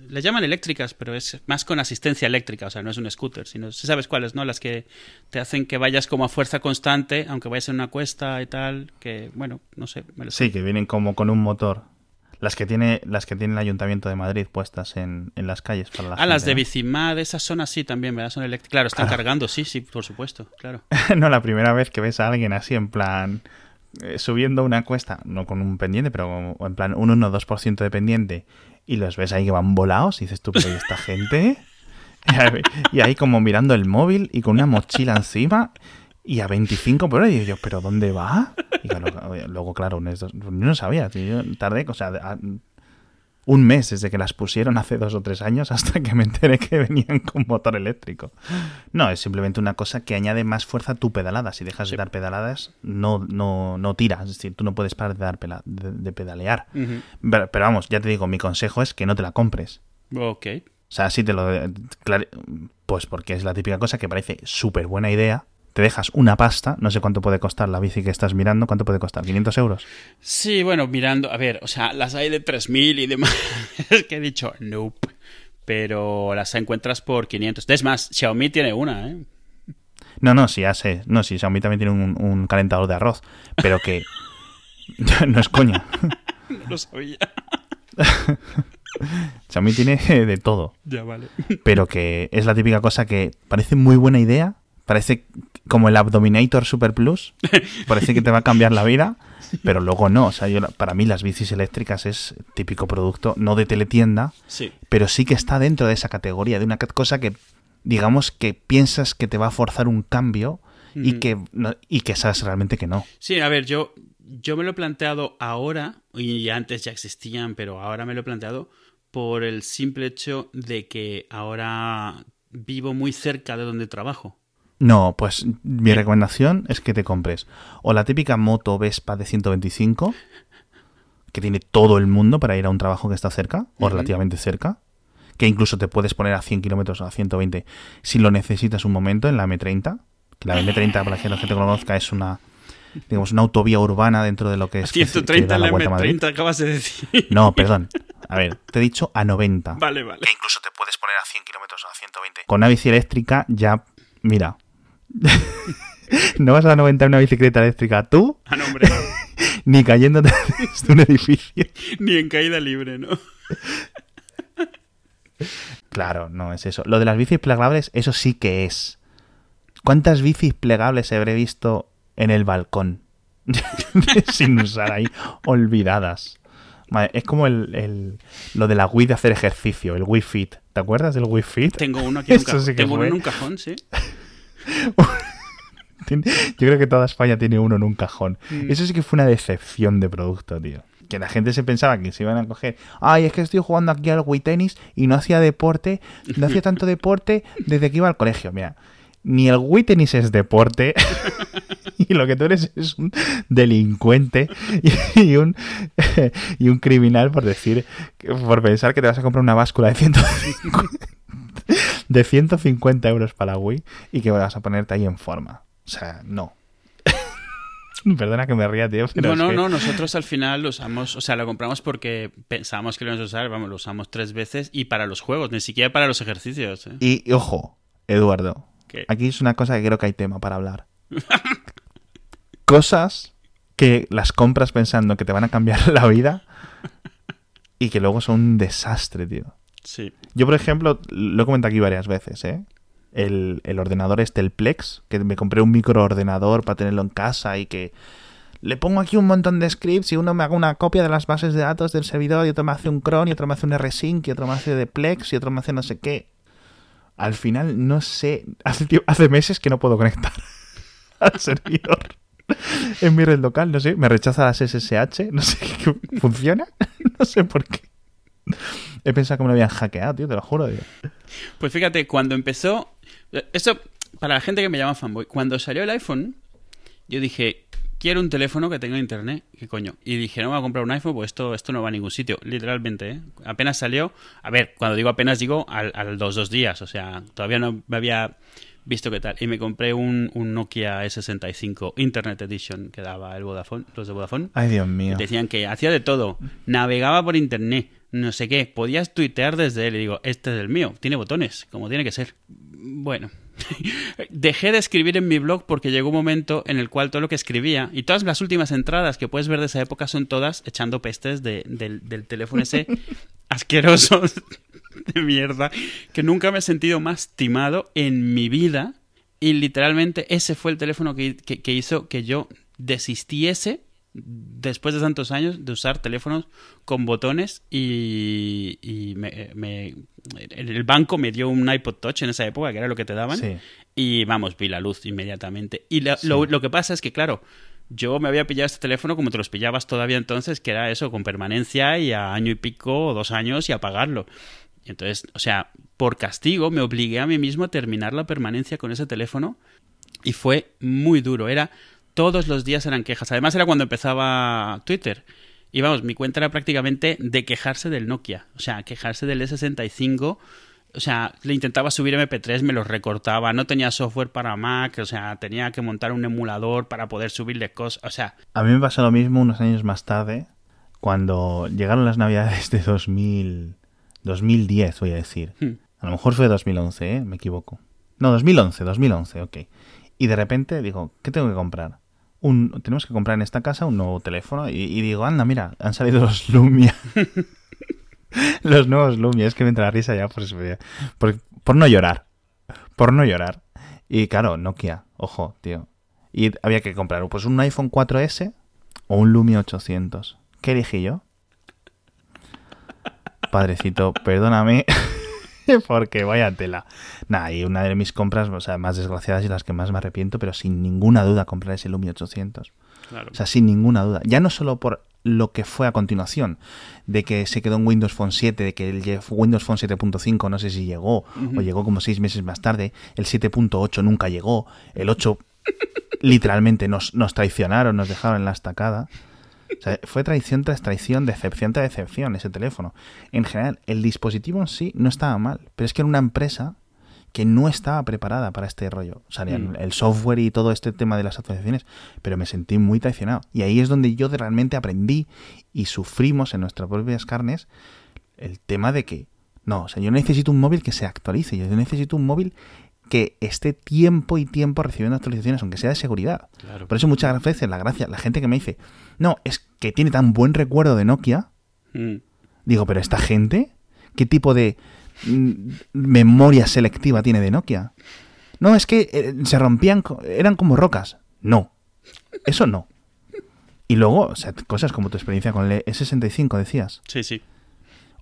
le llaman eléctricas, pero es más con asistencia eléctrica, o sea, no es un scooter, sino, ¿sabes cuáles, no? Las que te hacen que vayas como a fuerza constante, aunque vayas en una cuesta y tal, que, bueno, no sé. Me lo sí, que vienen como con un motor. Las que tiene las que tiene el Ayuntamiento de Madrid puestas en, en las calles para la Ah, gente, las de ¿no? Bicimad, esas son así también, ¿verdad? Son eléctricas. Claro, están claro. cargando, sí, sí, por supuesto, claro. no, la primera vez que ves a alguien así en plan eh, subiendo una cuesta, no con un pendiente, pero en plan un 1-2% de pendiente y los ves ahí que van volados y dices tú, pero ¿y esta gente? y ahí como mirando el móvil y con una mochila encima y a 25 por hora. Y yo, ¿pero dónde va? Y luego, luego claro, yo no sabía. Tío. Yo tardé, o sea, un mes desde que las pusieron hace dos o tres años hasta que me enteré que venían con motor eléctrico. No, es simplemente una cosa que añade más fuerza a tu pedalada. Si dejas sí. de dar pedaladas, no, no, no tiras. Es decir, tú no puedes parar de, dar pela, de, de pedalear. Uh -huh. pero, pero, vamos, ya te digo, mi consejo es que no te la compres. Ok. O sea, sí te lo... Pues porque es la típica cosa que parece súper buena idea, te dejas una pasta, no sé cuánto puede costar la bici que estás mirando, ¿cuánto puede costar? ¿500 euros? Sí, bueno, mirando, a ver, o sea, las hay de 3.000 y demás, es que he dicho, nope, pero las encuentras por 500. Es más, Xiaomi tiene una, ¿eh? No, no, sí, ya sé, no, sí, Xiaomi también tiene un, calentador de arroz, pero que no es coña. no lo sabía. Xiaomi tiene de todo. Ya vale. Pero que es la típica cosa que parece muy buena idea, parece como el Abdominator Super Plus, parece que te va a cambiar la vida, pero luego no. O sea, yo, para mí las bicis eléctricas es típico producto, no de teletienda, sí. pero sí que está dentro de esa categoría, de una cosa que, digamos, que piensas que te va a forzar un cambio y, que, y que sabes realmente que no. Sí, a ver, yo, yo me lo he planteado ahora, y antes ya existían, pero ahora me lo he planteado por el simple hecho de que ahora vivo muy cerca de donde trabajo. No, pues mi recomendación es que te compres o la típica moto Vespa de 125, que tiene todo el mundo para ir a un trabajo que está cerca, o relativamente cerca, que incluso te puedes poner a 100 kilómetros o a 120 si lo necesitas un momento en la M30, que la M30, para que la gente conozca, es una digamos, una autovía urbana dentro de lo que es... 130 la M30 acabas de decir. No, perdón. A ver, te he dicho a 90. Vale, vale. Que incluso te puedes poner a 100 kilómetros o a 120. Con una bici eléctrica ya, mira, no vas a 90 en una bicicleta eléctrica tú. Ah, no, hombre. ni cayéndote desde un edificio. ni en caída libre, ¿no? claro, no es eso. Lo de las bicis plegables, eso sí que es. ¿Cuántas bicis plegables habré visto en el balcón? Sin usar ahí, olvidadas. es como el, lo de la Wii de hacer ejercicio, el Wii Fit. ¿Te acuerdas del Wii Fit? Tengo uno aquí en un cajón. Tengo uno en un cajón, sí. Yo creo que toda España tiene uno en un cajón. Mm. Eso sí que fue una decepción de producto, tío. Que la gente se pensaba que se iban a coger. Ay, es que estoy jugando aquí al Wii Tennis y no hacía deporte, no hacía tanto deporte desde que iba al colegio. Mira, ni el Wii Tennis es deporte. y lo que tú eres es un delincuente y, un, y un criminal por decir, por pensar que te vas a comprar una báscula de 150 de 150 euros para Wii y que vas a ponerte ahí en forma. O sea, no. Perdona que me ría, tío. no, no, no. Nosotros al final lo usamos, o sea, lo compramos porque pensamos que lo íbamos a usar, vamos, lo usamos tres veces y para los juegos, ni siquiera para los ejercicios. ¿eh? Y, ojo, Eduardo, aquí es una cosa que creo que hay tema para hablar. Cosas que las compras pensando que te van a cambiar la vida y que luego son un desastre, tío. Sí. Yo, por ejemplo, lo he comentado aquí varias veces, ¿eh? El, ordenador este, el Plex, que me compré un microordenador para tenerlo en casa y que le pongo aquí un montón de scripts y uno me haga una copia de las bases de datos del servidor y otro me hace un cron y otro me hace un rsync y otro me hace de Plex y otro me hace no sé qué. Al final, no sé, hace, meses que no puedo conectar al servidor en mi red local, no sé, me rechaza las SSH, no sé, ¿funciona? no sé por qué. He pensado que me lo habían hackeado, tío, te lo juro. Pues fíjate, cuando empezó. Esto, para la gente que me llama fanboy, cuando salió el iPhone, yo dije, quiero un teléfono que tenga internet. ¿Qué coño? Y dije, no voy a comprar un iPhone, pues esto, esto no va a ningún sitio. Literalmente, ¿eh? Apenas salió. A ver, cuando digo apenas, digo al, al dos, dos días. O sea, todavía no me había visto qué tal. Y me compré un, un, Nokia E65 Internet Edition que daba el Vodafone, los de Vodafone. Ay, Dios mío. Decían que hacía de todo. Navegaba por internet, no sé qué. Podías tuitear desde él. Y digo, este es el mío. Tiene botones, como tiene que ser. Bueno. Dejé de escribir en mi blog porque llegó un momento en el cual todo lo que escribía y todas las últimas entradas que puedes ver de esa época son todas echando pestes del, del teléfono ese asqueroso de mierda, que nunca me he sentido más timado en mi vida. Y literalmente ese fue el teléfono que, hizo que yo desistiese después de tantos años de usar teléfonos con botones y, me, el banco me dio un iPod Touch en esa época, que era lo que te daban, y vamos, vi la luz inmediatamente. Y lo, lo, que pasa es que, claro, yo me había pillado este teléfono como te los pillabas todavía entonces, que era eso, con permanencia y a año y pico o dos años y a pagarlo. Y entonces, o sea, por castigo me obligué a mí mismo a terminar la permanencia con ese teléfono y fue muy duro. Era todos los días eran quejas. Además era cuando empezaba Twitter. Y vamos, mi cuenta era prácticamente de quejarse del Nokia. O sea, quejarse del E65 o sea, le intentaba subir MP3, me los recortaba, no tenía software para Mac, o sea, tenía que montar un emulador para poder subirle cosas, o sea... A mí me pasó lo mismo unos años más tarde, cuando llegaron las navidades de 2000, 2010, voy a decir. Hmm. A lo mejor fue 2011, ¿eh? Me equivoco. No, 2011, 2011, ok. Y de repente digo, ¿qué tengo que comprar? Tenemos que comprar en esta casa un nuevo teléfono y, y digo, anda, mira, han salido los Lumia. los nuevos Lumia, es que me entra la risa ya por, por, por no llorar. Por no llorar. Y claro, Nokia, ojo, tío. Y había que comprar pues un iPhone 4S o un Lumia 800. ¿Qué elegí yo? Padrecito, perdóname. porque vaya tela. Nada, y una de mis compras, o sea, más desgraciadas y las que más me arrepiento, pero sin ninguna duda comprar ese Lumia 800. Claro. O sea, sin ninguna duda. Ya no solo por lo que fue a continuación, de que se quedó en Windows Phone 7, de que el Windows Phone 7.5 no sé si llegó, uh -huh. o llegó como seis meses más tarde, el 7.8 nunca llegó, el 8 literalmente nos, nos traicionaron, nos dejaron en la estacada. O sea, fue traición tras traición, decepción tras decepción ese teléfono. En general, el dispositivo en sí no estaba mal, pero es que era una empresa que no estaba preparada para este rollo. O sea, mm. el software y todo este tema de las actualizaciones, pero me sentí muy traicionado. Y ahí es donde yo realmente aprendí y sufrimos en nuestras propias carnes el tema de que, no, o sea, yo necesito un móvil que se actualice, yo necesito un móvil que esté tiempo y tiempo recibiendo actualizaciones, aunque sea de seguridad. Claro. Por eso muchas veces la gracia, la gente que me dice, no, es que tiene tan buen recuerdo de Nokia, mm. digo, pero esta gente, ¿qué tipo de mm, memoria selectiva tiene de Nokia? No, es que eh, se rompían, eran como rocas. No, eso no. Y luego, o sea, cosas como tu experiencia con el E65, decías. Sí, sí.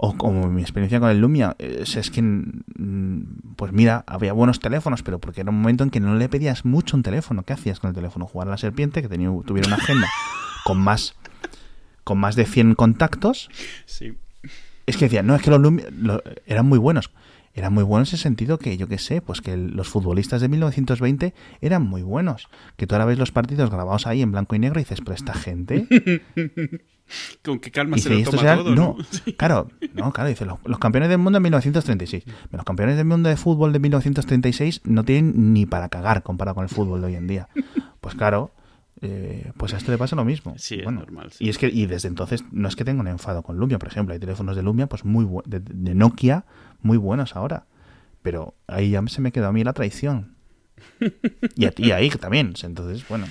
O como mi experiencia con el Lumia, es, es que, mm, pues mira, había buenos teléfonos, pero porque era un momento en que no le pedías mucho un teléfono. ¿Qué hacías con el teléfono? Jugar a la serpiente, que tenía, tuviera una agenda con más, con más de 100 contactos. Sí. Es que decía, no, es que los Lumia lo, eran muy buenos. Eran muy buenos en ese sentido que, yo qué sé, pues que los futbolistas de 1920 eran muy buenos. Que tú ahora ves los partidos grabados ahí en blanco y negro y dices, pero esta gente... Con qué calma Y se lo toma eran- todo, ¿no? no, claro, no, claro, dice, los, los campeones del mundo en 1936. Los campeones del mundo de fútbol de 1936 no tienen ni para cagar comparado con el fútbol de hoy en día. Pues claro, eh, pues a esto le pasa lo mismo. Sí, es Bueno, normal, sí. Y es que y desde entonces no es que tenga un enfado con Lumia, por ejemplo, hay teléfonos de Lumia pues muy de, de Nokia muy buenos ahora. Pero ahí ya se me quedó a mí la traición. Y a ti ahí también. Entonces, bueno.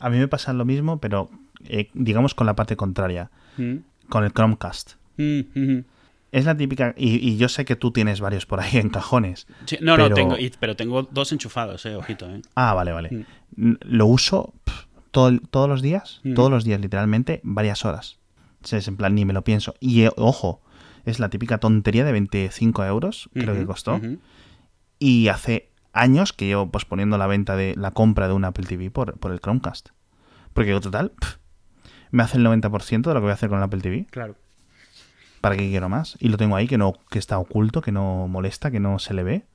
A mí me pasa lo mismo, pero eh, digamos con la parte contraria, Mm, con el Chromecast. mm, mm. Es la típica, y, y yo sé que tú tienes varios por ahí en cajones. Sí, no, no, tengo, y- pero tengo dos enchufados, eh, ojito, eh. Ah, vale, vale. Lo uso todo todos los días, todos los días, literalmente, varias horas. Es en plan, ni me lo pienso. Y eh, ojo, es la típica tontería de 25 euros, creo que costó. Y hace años que llevo posponiendo la venta de la compra de un Apple TV por, por el Chromecast. Porque total, pf, me hace el 90% de lo que voy a hacer con el Apple TV. Claro. ¿Para qué quiero más? Y lo tengo ahí que no que está oculto, que no molesta, que no se le ve.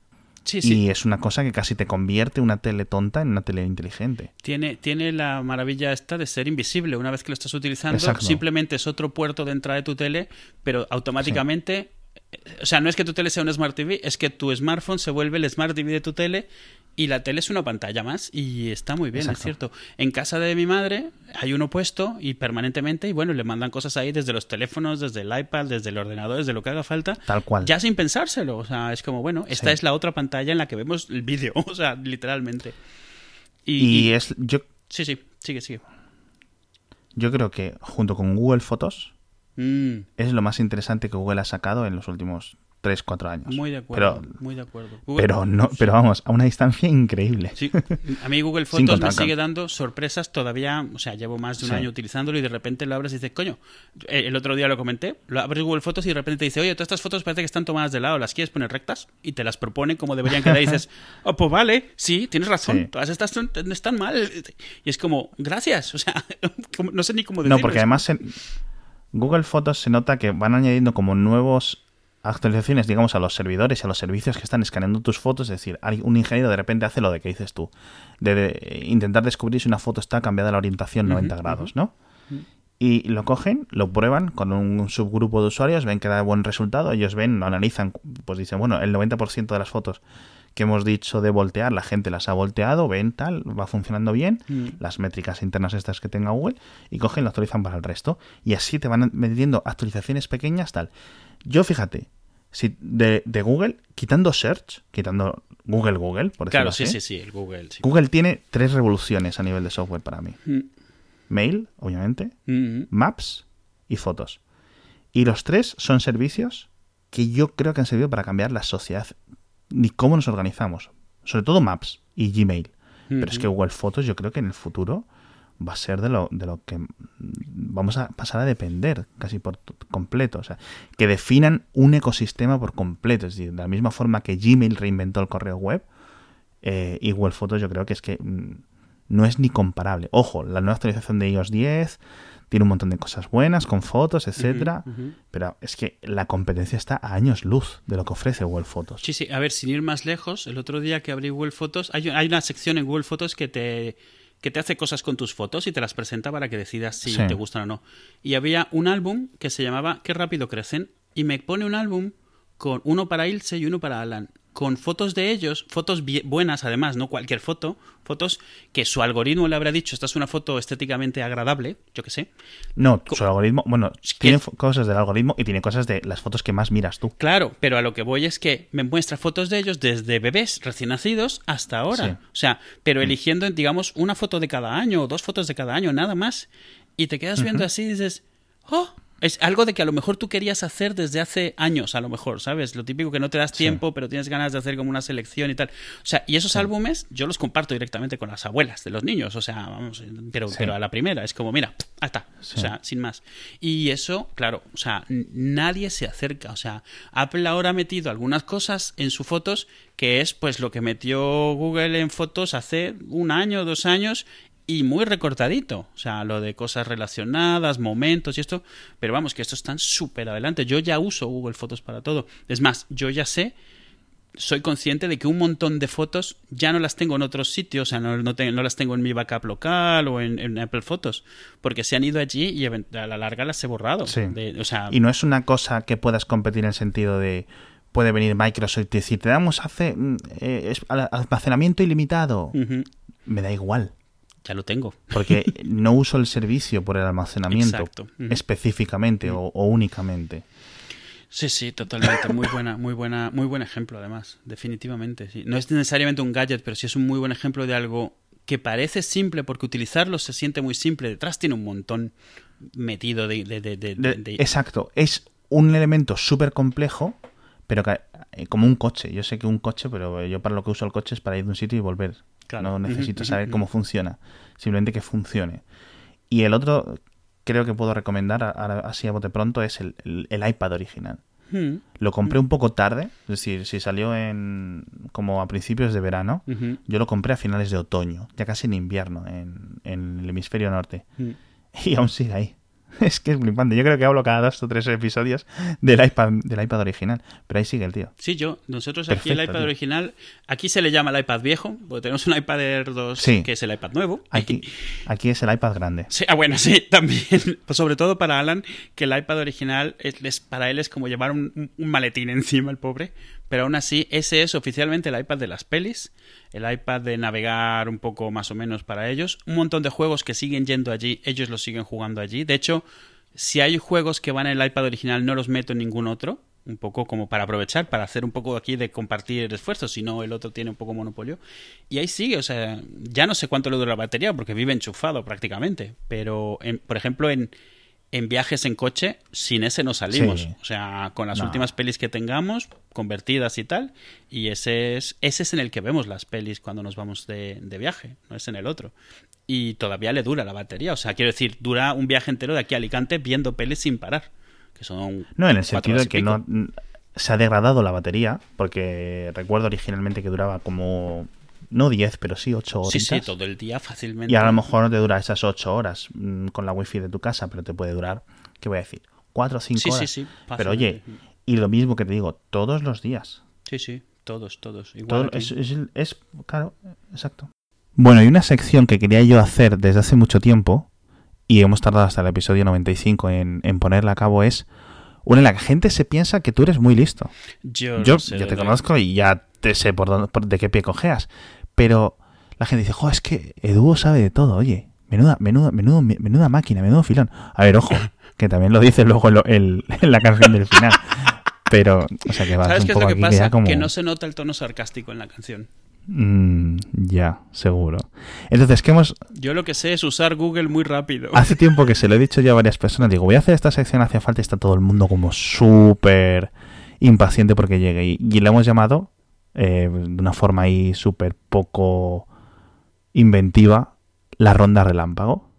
Sí, sí. Y es una cosa que casi te convierte una tele tonta en una tele inteligente. Tiene, tiene la maravilla esta de ser invisible. Una vez que lo estás utilizando, Exacto. simplemente es otro puerto de entrada de tu tele, pero automáticamente. O sea, no es que tu tele sea un Smart TV, es que tu smartphone se vuelve el Smart TV de tu tele y la tele es una pantalla más y está muy bien, es cierto. En casa de mi madre hay uno puesto y permanentemente, y bueno, le mandan cosas ahí desde los teléfonos, desde el iPad, desde el ordenador, desde lo que haga falta. Tal cual. Ya sin pensárselo. O sea, es como, bueno, esta Sí. es la otra pantalla en la que vemos el vídeo. O sea, literalmente. Y, Y y- es yo, Sí, sí, sigue, sigue. yo creo que junto con Google Fotos Mm, es lo más interesante que Google ha sacado en los últimos 3, 4 años. muy de acuerdo, Pero, muy de acuerdo. Google- pero, no, pero vamos, a una distancia increíble. Sí, a mí Google Fotos me sigue dando sorpresas todavía, o sea, llevo más de un Sí. año utilizándolo y de repente lo abres y dices, coño, eh, el otro día lo comenté, lo abres Google Fotos y de repente te dice, oye, todas estas fotos parece que están tomadas de lado, ¿las quieres poner rectas? Y te las propone como deberían quedar y dices, oh, pues vale, sí, tienes razón, Sí. todas estas son- están mal. Y es como, gracias, o sea, no sé ni cómo decirlo. No, porque además en Google Fotos se nota que van añadiendo como nuevos actualizaciones, digamos, a los servidores y a los servicios que están escaneando tus fotos. Es decir, hay- un ingeniero de repente hace lo de que dices tú, de, de intentar descubrir si una foto está cambiada la orientación 90 grados, ¿no? y lo cogen, lo prueban con un subgrupo de usuarios, ven que da buen resultado, ellos ven, lo analizan, pues dicen, bueno, el 90% de las fotos que hemos dicho de voltear, la gente las ha volteado, ven tal, va funcionando bien, Mm. las métricas internas estas que tenga Google, y cogen y lo actualizan para el resto. Y así te van metiendo actualizaciones pequeñas, tal. Yo fíjate, si de, de Google, quitando Search, quitando Google Google, por decirlo Claro, así, sí, sí, sí, el Google. Sí. Google tiene tres revoluciones a nivel de software para mí. Mm, Mail, obviamente, mm, Maps y Fotos. Y los tres son servicios que yo creo que han servido para cambiar la sociedad ni cómo nos organizamos. Sobre todo Maps y Gmail. Pero es que Google Fotos yo creo que en el futuro va a ser de lo, de lo que vamos a pasar a depender casi por completo. O sea, que definan un ecosistema por completo. Es decir, de la misma forma que Gmail reinventó el correo web, eh, y Google Fotos yo creo que es que mm, no es ni comparable. Ojo, la nueva actualización de iOS 10 tiene un montón de cosas buenas con fotos, etcétera, pero es que la competencia está a años luz de lo que ofrece Google Fotos. Sí, sí, a ver, sin ir más lejos, el otro día que abrí Google Fotos, hay, hay una sección en Google Fotos que te, que te hace cosas con tus fotos y te las presenta para que decidas si Sí. te gustan o no. Y había un álbum que se llamaba Qué rápido crecen y me pone un álbum con uno para Ilse y uno para Alan, con fotos de ellos, fotos buenas además, no cualquier foto, fotos que su algoritmo le habrá dicho, esta es una foto estéticamente agradable, yo qué sé, No, su algoritmo, bueno, tiene cosas del algoritmo y tiene cosas de las fotos que más miras tú. Claro, pero a lo que voy es que me muestra fotos de ellos desde bebés recién nacidos hasta ahora. Sí. O sea, pero eligiendo, digamos, una foto de cada año o dos fotos de cada año, nada más. Y te quedas viendo así y dices, oh, es algo de que a lo mejor tú querías hacer desde hace años, a lo mejor, ¿sabes? Lo típico que no te das tiempo, pero tienes ganas de hacer como una selección y tal. O sea, y esos álbumes yo los comparto directamente con las abuelas de los niños, o sea, vamos, pero, Sí. pero a la primera, es como, mira, ahí está, o sea, sin más. Y eso, claro, o sea, nadie se acerca. O sea, Apple ahora ha metido algunas cosas en sus fotos que es pues lo que metió Google en fotos hace un año, dos años y muy recortadito. O sea, lo de cosas relacionadas, momentos y esto. Pero vamos, que esto están súper adelante. Yo ya uso Google Fotos para todo. Es más, yo ya sé soy consciente de que un montón de fotos ya no las tengo en otros sitios, o sea, no, no, te- no las tengo en mi backup local o en, en Apple Fotos, porque se han ido allí y a la larga las he borrado. Sí. De- o sea, Y no es una cosa que puedas competir en el sentido de puede venir Microsoft y decir, te damos hace, mm, eh, almacenamiento ilimitado. Me da igual, ya lo tengo. porque no uso el servicio por el almacenamiento Exacto. Específicamente o, o únicamente. Sí, sí, totalmente. Muy buena, muy buena, muy buen ejemplo, además. Definitivamente. Sí. No es necesariamente un gadget, pero sí es un muy buen ejemplo de algo que parece simple, porque utilizarlo se siente muy simple. Detrás tiene un montón metido de. de- de- de- Exacto, es un elemento súper complejo, pero que, eh, como un coche. Yo sé que un coche, pero yo para lo que uso el coche es para ir de un sitio y volver. Claro. No necesito saber cómo funciona, simplemente que funcione. Y el otro, creo que puedo recomendar, así a bote pronto, es el, el- el iPad original. Mm, Lo compré un poco tarde, es decir, si salió en como a principios de verano, yo lo compré a finales de otoño, ya casi en invierno, en, en el hemisferio norte. mm. Y aún sigue ahí. Es que es flipante. Yo creo que hablo cada dos o tres episodios del iPad, del iPad original. Pero ahí sigue el tío. Sí, yo, nosotros aquí el iPad tío. original, aquí se le llama el iPad viejo, porque tenemos un iPad Air 2 Sí. que es el iPad nuevo. Aquí, aquí es el iPad grande. Sí, ah, bueno, sí, también. Pues sobre todo para Alan, que el iPad original es, para él es como llevar un- un maletín encima, el pobre. Pero aún así, ese es oficialmente el iPad de las pelis, el iPad de navegar un poco más o menos para ellos. Un montón de juegos que siguen yendo allí, ellos los siguen jugando allí. De hecho, si hay juegos que van en el iPad original, no los meto en ningún otro. Un poco como para aprovechar, para hacer un poco aquí de compartir esfuerzos, si no el otro tiene un poco monopolio. Y ahí sigue, o sea, ya no sé cuánto le dura la batería porque vive enchufado prácticamente. Pero, en- por ejemplo, en, en viajes en coche, sin ese no salimos. Sí. O sea, con las No. últimas pelis que tengamos, convertidas y tal. Y ese es, ese es en el que vemos las pelis cuando nos vamos de, de viaje, no es en el otro. Y todavía le dura la batería. O sea, quiero decir, dura un viaje entero de aquí a Alicante viendo pelis sin parar. Que son. No, en el sentido de que no se ha degradado la batería. Porque recuerdo originalmente que duraba como. No 10, pero sí 8 horas. Sí, sí, todo el día fácilmente. Y a lo mejor no te dura esas 8 horas mm, con la wifi de tu casa, pero te puede durar, ¿qué voy a decir? 4 o 5 Sí, sí, horas. sí, Pero oye, y lo mismo que te digo, todos los días. Sí, sí, todos, todos. Igual Todo, es, es- es- claro, exacto. Bueno, y una sección que quería yo hacer desde hace mucho tiempo y hemos tardado hasta el episodio 95 en, en ponerla a cabo, es una en la que la gente se piensa que tú eres muy listo. Yo, Yo no sé, ya te conozco y ya te sé por, dónde- por de qué pie cojeas. Pero la gente dice, jo, es que Edu sabe de todo, oye. Menuda, menuda, menudo, menuda máquina, menudo filón. A ver, ojo, que también lo dice luego en, lo- el- en la canción del final. Pero, o sea, que va ¿Sabes un qué es lo que pasa? como... Que no se nota el tono sarcástico en la canción. Mm, ya, seguro. Entonces, ¿qué hemos...? Yo lo que sé es usar Google muy rápido. Hace tiempo que se lo he dicho ya a varias personas. Digo, voy a hacer esta sección hacia falta y está todo el mundo como súper impaciente porque llegue. Y, y le hemos llamado, eh, de una forma ahí súper poco inventiva, la ronda relámpago.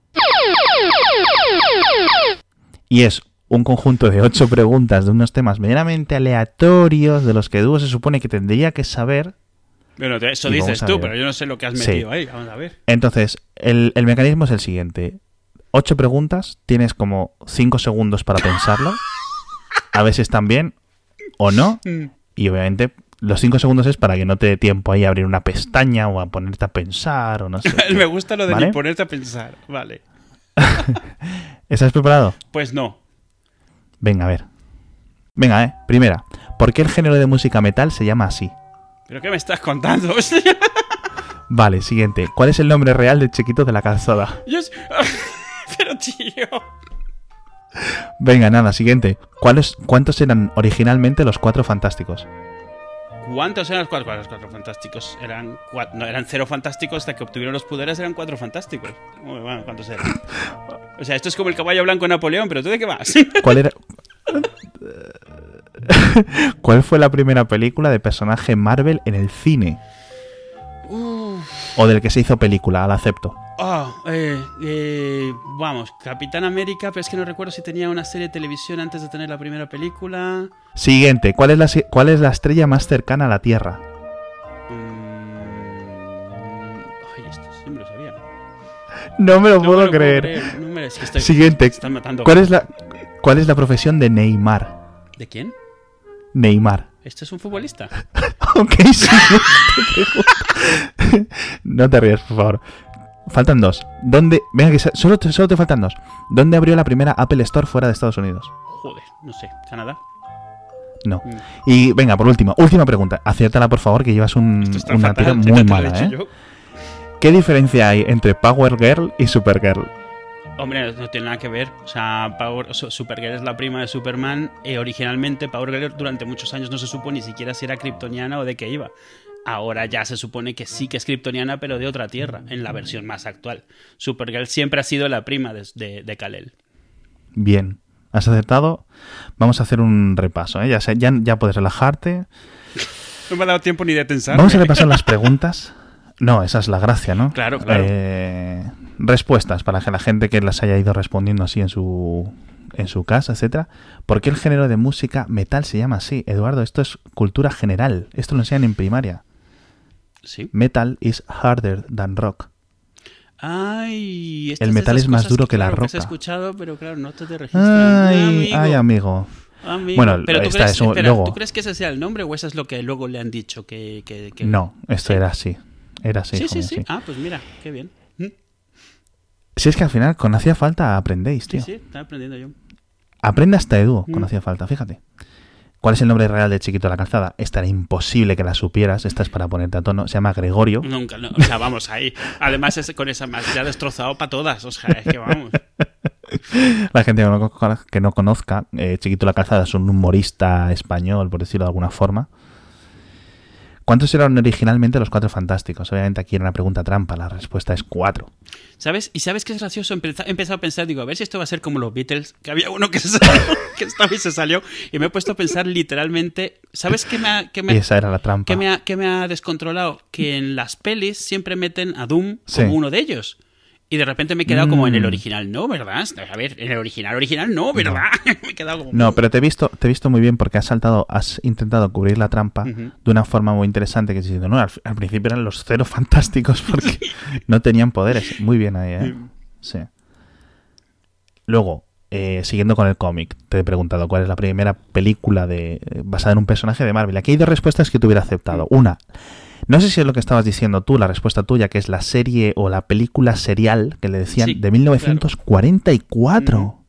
Y es un conjunto de ocho preguntas de unos temas medianamente aleatorios de los que Dúo se supone que tendría que saber Bueno, eso dices tú, pero yo no sé lo que has Sí. metido ahí. Vamos a ver. Entonces, el, el mecanismo es el siguiente. Ocho preguntas, tienes como cinco segundos para pensarlo. A si están bien o no. Mm. Y obviamente los cinco segundos es para que no te dé tiempo ahí a abrir una pestaña o a ponerte a pensar o no sé. Me gusta lo de ¿Vale? ni ponerte a pensar. Vale. ¿Estás preparado? Pues no. Venga, a ver. Venga, eh. Primera. ¿Por qué el género de música metal se llama así? ¿Pero qué me estás contando? Vale, siguiente. ¿Cuál es el nombre real del chiquito de la calzada? Yo es- Pero tío. Venga, nada, siguiente. ¿Cuáles, ¿Cuántos eran originalmente los cuatro fantásticos? ¿Cuántos eran los cuatro, cuatro- los cuatro fantásticos? Eran cua- no, eran cero fantásticos hasta que obtuvieron los poderes, eran cuatro fantásticos. Bueno, bueno, ¿Cuántos eran? O sea, esto es como el caballo blanco de Napoleón, pero ¿tú de qué vas? ¿Cuál era? ¿Cuál fue la primera película de personaje Marvel en el cine? O del que se hizo película, al acepto. Ah, eh, eh, vamos, Capitán América, pero es que no recuerdo si tenía una serie de televisión antes de tener la primera película. Siguiente, ¿cuál es la, si- cuál es la estrella más cercana a la Tierra? Mm, Ay, esto sí me lo sabía. No me lo No me puedo lo creer. No me- es que estoy- Siguiente, me están matando. ¿cuál es, la, ¿cuál es la profesión de Neymar? ¿De quién? Neymar. ¿Este es un futbolista? Ok, pregunta. No te rías, por favor. Faltan dos. ¿Dónde? Venga, que solo te, solo te faltan dos. ¿Dónde abrió la primera Apple Store fuera de Estados Unidos? Joder, no sé. ¿Canadá? No. Mm. Y venga, por último, última pregunta. Aciértala, por favor, que llevas un- una fatal, tira muy mala, ¿eh? yo. ¿Qué diferencia hay entre Power Girl y Supergirl? Hombre, no tiene nada que ver. O sea, Power, Su- Supergirl es la prima de Superman. Eh, originalmente, Power Girl durante muchos años no se supo ni siquiera si era kryptoniana o de qué iba. Ahora ya se supone que sí que es kryptoniana, pero de otra tierra, en la versión más actual. Supergirl siempre ha sido la prima de, de, de Kal-El. Bien. ¿Has acertado? Vamos a hacer un repaso, ¿eh? Ya, sé- ya, ya puedes relajarte. No me ha dado tiempo ni de pensar. Vamos a repasar las preguntas. No, esa es la gracia, ¿no? Claro, claro. Eh, respuestas para que la gente que las haya ido respondiendo así en su en su casa, etcétera. ¿Por qué el género de música metal se llama así? Eduardo, esto es cultura general. Esto lo enseñan en primaria. Sí. Metal is harder than rock. Ay, estas El metal es más duro que la claro, has roca. escuchado, pero claro, no te, te registran. Ay, ay, amigo. Amigo. Bueno, pero ¿tú crees, eso, espera, luego- ¿tú crees que ese sea el nombre o eso es lo que luego le han dicho? Que, que- que- No, esto era así. Era así. Sí, sí, sí, sí. Ah, pues mira, qué bien. Mm, Si es que al final, con hacía falta, aprendéis, Sí, tío. sí, estaba aprendiendo yo. Aprende hasta Edu con Mm. hacía falta, fíjate. ¿Cuál es el nombre real de Chiquito de la Calzada? Esta era imposible que la supieras. Esta es para ponerte a tono. Se llama Gregorio. Nunca, no, o sea, vamos ahí. Además, es con esa más ya destrozado para todas. O sea, es que vamos. La gente que no, conozca- que no conozca, eh, Chiquito de la Calzada es un humorista español, por decirlo de alguna forma. ¿Cuántos eran originalmente los cuatro fantásticos? Obviamente aquí era una pregunta trampa. La respuesta es cuatro. ¿Sabes? ¿Y sabes qué es gracioso? He empezado a pensar, digo, a ver si esto va a ser como los Beatles, que había uno que se salió, que esta vez se salió, y me he puesto a pensar literalmente, ¿sabes qué me ha, qué me, Y esa era la trampa. qué me ha, qué me ha descontrolado? Que en las pelis siempre meten a Doom Sí. como uno de ellos. Y de repente me he quedado como en el Mm. original, no, ¿verdad? A ver, en el original, original, no, ¿verdad? me he quedado como... No, pero te he visto, te he visto muy bien porque has saltado, has intentado cubrir la trampa de una forma muy interesante que diciendo, no, al, al principio eran los cero fantásticos porque no tenían poderes. Muy bien ahí, ¿eh? Sí. Luego, eh, siguiendo con el cómic, te he preguntado cuál es la primera película de, eh, basada en un personaje de Marvel. Aquí hay dos respuestas que te hubiera aceptado. Una, No sé si es lo que estabas diciendo tú, la respuesta tuya, que es la serie o la película serial que le decían de 1944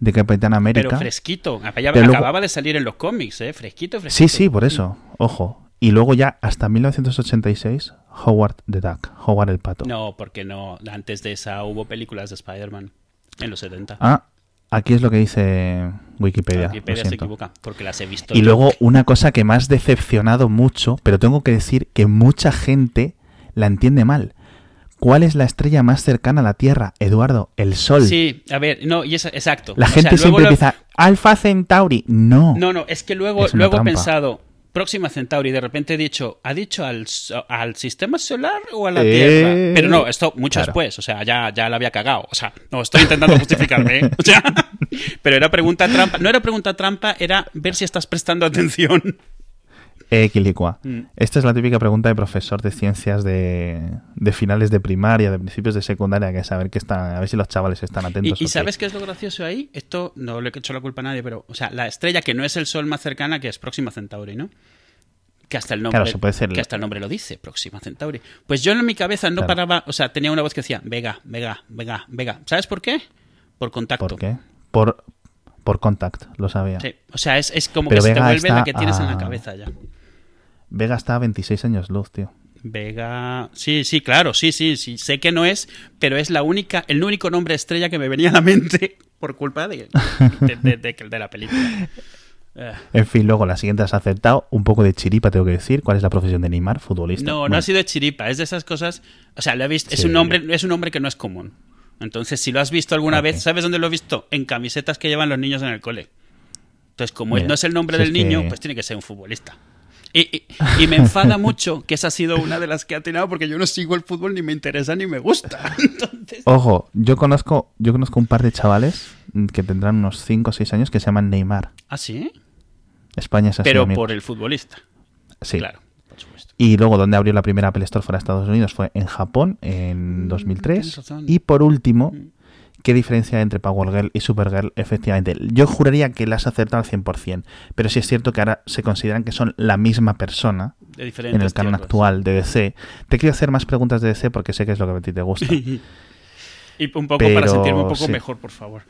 de Capitán América. Pero fresquito, acababa de salir en los cómics, ¿eh? Fresquito, fresquito. Sí, sí, por eso, ojo. Y luego ya hasta 1986, Howard the Duck, Howard el Pato. No, porque no, antes de esa hubo películas de Spider-Man en los 70. Ah, aquí es lo que dice Wikipedia. Wikipedia se equivoca, porque las he visto. Y luego una cosa que me has decepcionado mucho, pero tengo que decir que mucha gente la entiende mal. ¿Cuál es la estrella más cercana a la Tierra, Eduardo? El Sol. Sí, a ver, no, y es exacto. La gente siempre empieza, Alfa Centauri. No. No, no, es que luego, luego he pensado, Próxima Centauri, de repente he dicho, ¿ha dicho al, al sistema solar o a la Tierra? Eh, Pero no, esto mucho después, o sea, ya, ya la había cagado. O sea, no, estoy intentando justificarme. ¿eh? pero era pregunta trampa. No era pregunta trampa, era ver si estás prestando atención. Equilicua. Mm. Esta es la típica pregunta de profesor de ciencias de, de, finales de primaria, de principios de secundaria, que es saber que están, a ver si los chavales están atentos. ¿Y, sabes qué es lo gracioso ahí? Esto no le he hecho la culpa a nadie, pero, o sea, la estrella que no es el Sol más cercana, que es Próxima Centauri, ¿no? Que hasta el nombre, que hasta el nombre lo dice, Próxima Centauri. Pues yo en mi cabeza no paraba, o sea, tenía una voz que decía Vega, Vega, Vega, Vega. ¿Sabes por qué? Por contacto. ¿Por qué? Por, por contact, lo sabía. Sí, o sea, es, como que se te vuelve la que tienes en la cabeza ya. Vega está a 26 años luz, tío. Vega. Sí, sí, claro, sí, sí, sí. Sé que no es, pero es la única, el único nombre estrella que me venía a la mente por culpa de, de, la película. En fin, luego la siguiente has aceptado. Un poco de chiripa, tengo que decir. ¿Cuál es la profesión de Neymar, futbolista? No, no ha sido de chiripa. Es de esas cosas. O sea, lo he visto. Es, un nombre, es un nombre que no es común. Entonces, si lo has visto alguna vez, ¿sabes dónde lo he visto? En camisetas que llevan los niños en el cole. Entonces, como no es el nombre del niño, pues tiene que ser un futbolista. Y, me enfada mucho que esa ha sido una de las que ha tenido porque yo no sigo el fútbol ni me interesa ni me gusta. Ojo, yo conozco, yo conozco un par de chavales que tendrán unos 5 o 6 años que se llaman Neymar. ¿Ah, sí? España es así. Pero por el futbolista. Sí. Claro. Por supuesto. Y luego, donde abrió la primera Apple Store fuera de Estados Unidos fue en Japón en 2003. Mm, y por último, mm qué diferencia entre Power Girl y Supergirl, efectivamente. Yo juraría que las has acertado al 100%, pero sí es cierto que ahora se consideran que son la misma persona en el canon actual de DC. Te quiero hacer más preguntas de DC porque sé que es lo que a ti te gusta. y un poco para sentirme un poco mejor, por favor.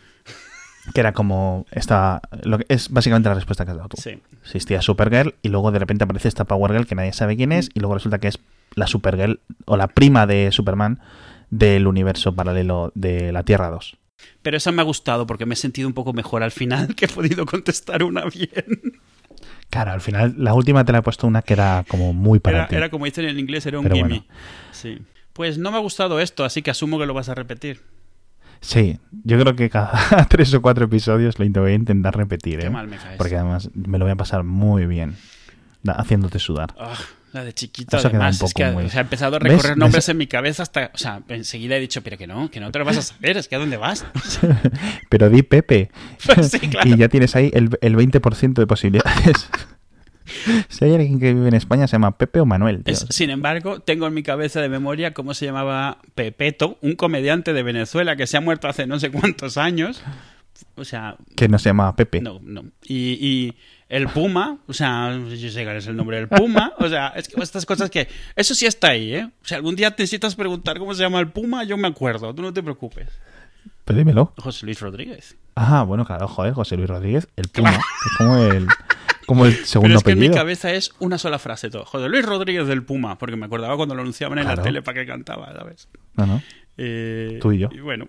Que era como esta. Lo que es básicamente la respuesta que has dado tú. Sí. Existía Supergirl y luego de repente aparece esta Power Girl que nadie sabe quién es, y luego resulta que es la Supergirl o la prima de Superman del universo paralelo de la Tierra 2. Pero esa me ha gustado porque me he sentido un poco mejor al final que he podido contestar una bien. Claro, al final la última te la he puesto una que era como muy para era, Era como dicen en inglés, era un gimme. Sí. Pues no me ha gustado esto, así que asumo que lo vas a repetir. Sí, yo creo que cada tres o cuatro episodios lo voy a intentar repetir. Qué ¿eh? mal me caes. Porque además me lo voy a pasar muy bien haciéndote sudar. Ah. La de chiquito, además, es que ha empezado a recorrer nombres en mi cabeza hasta. O sea, enseguida he dicho, pero que no, que no te lo vas a saber, es que a dónde vas. pero di Pepe. Pues y ya tienes ahí el, el 20% de posibilidades. si hay alguien que vive en España, se llama Pepe o Manuel. sin embargo, tengo en mi cabeza de memoria cómo se llamaba Pepeto, un comediante de Venezuela que se ha muerto hace no sé cuántos años. O sea. Que no se llamaba Pepe. No, no. y el Puma, o sea, yo sé cuál es el nombre del Puma, o sea, es que estas cosas que... Eso sí está ahí, ¿eh? O sea, algún día necesitas preguntar cómo se llama el Puma, yo me acuerdo, tú no te preocupes. Pues dímelo. José Luis Rodríguez. Ah, bueno, claro, joder, José Luis Rodríguez, el Puma. Es como el, como el segundo Pero es que en mi cabeza es una sola frase todo. José Luis Rodríguez del Puma, porque me acordaba cuando lo anunciaban en la tele para que cantaba, ¿sabes? No, no. Eh, Tú y yo. Y bueno,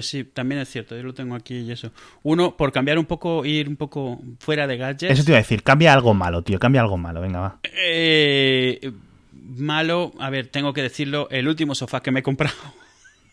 pues sí, también es cierto, yo lo tengo aquí y eso. Uno, por cambiar un poco, ir un poco fuera de gadgets. Eso te iba a decir, cambia algo malo, tío, cambia algo malo, venga, va. Eh, malo, a ver, tengo que decirlo, el último sofá que me he comprado.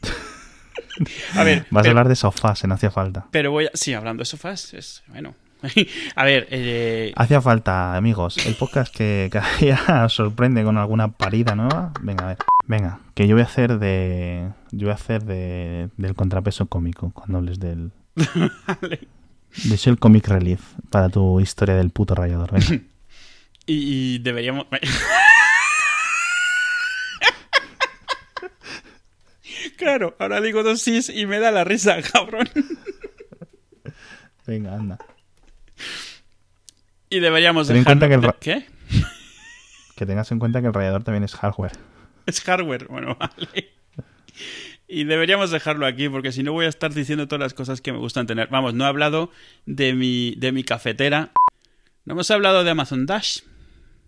a ver. Vas a hablar de sofás, no hacía falta. Pero voy a. Sí, hablando de sofás, es. Bueno. a ver. Eh... Hacía falta, amigos. El podcast que cada día sorprende con alguna parida nueva. Venga, a ver. Venga, que yo voy a hacer de. Yo voy a hacer de. del contrapeso cómico cuando hables del. vale. De ser el comic relief para tu historia del puto rayador. Venga. y, deberíamos. claro, ahora digo dos sís y me da la risa, cabrón. Venga, anda. Y deberíamos dejar... que el... ¿Qué? Que tengas en cuenta que el rayador también es hardware. Es hardware, bueno, vale. Y deberíamos dejarlo aquí porque si no voy a estar diciendo todas las cosas que me gustan tener. Vamos, no he hablado de mi, de mi cafetera. No hemos hablado de Amazon Dash.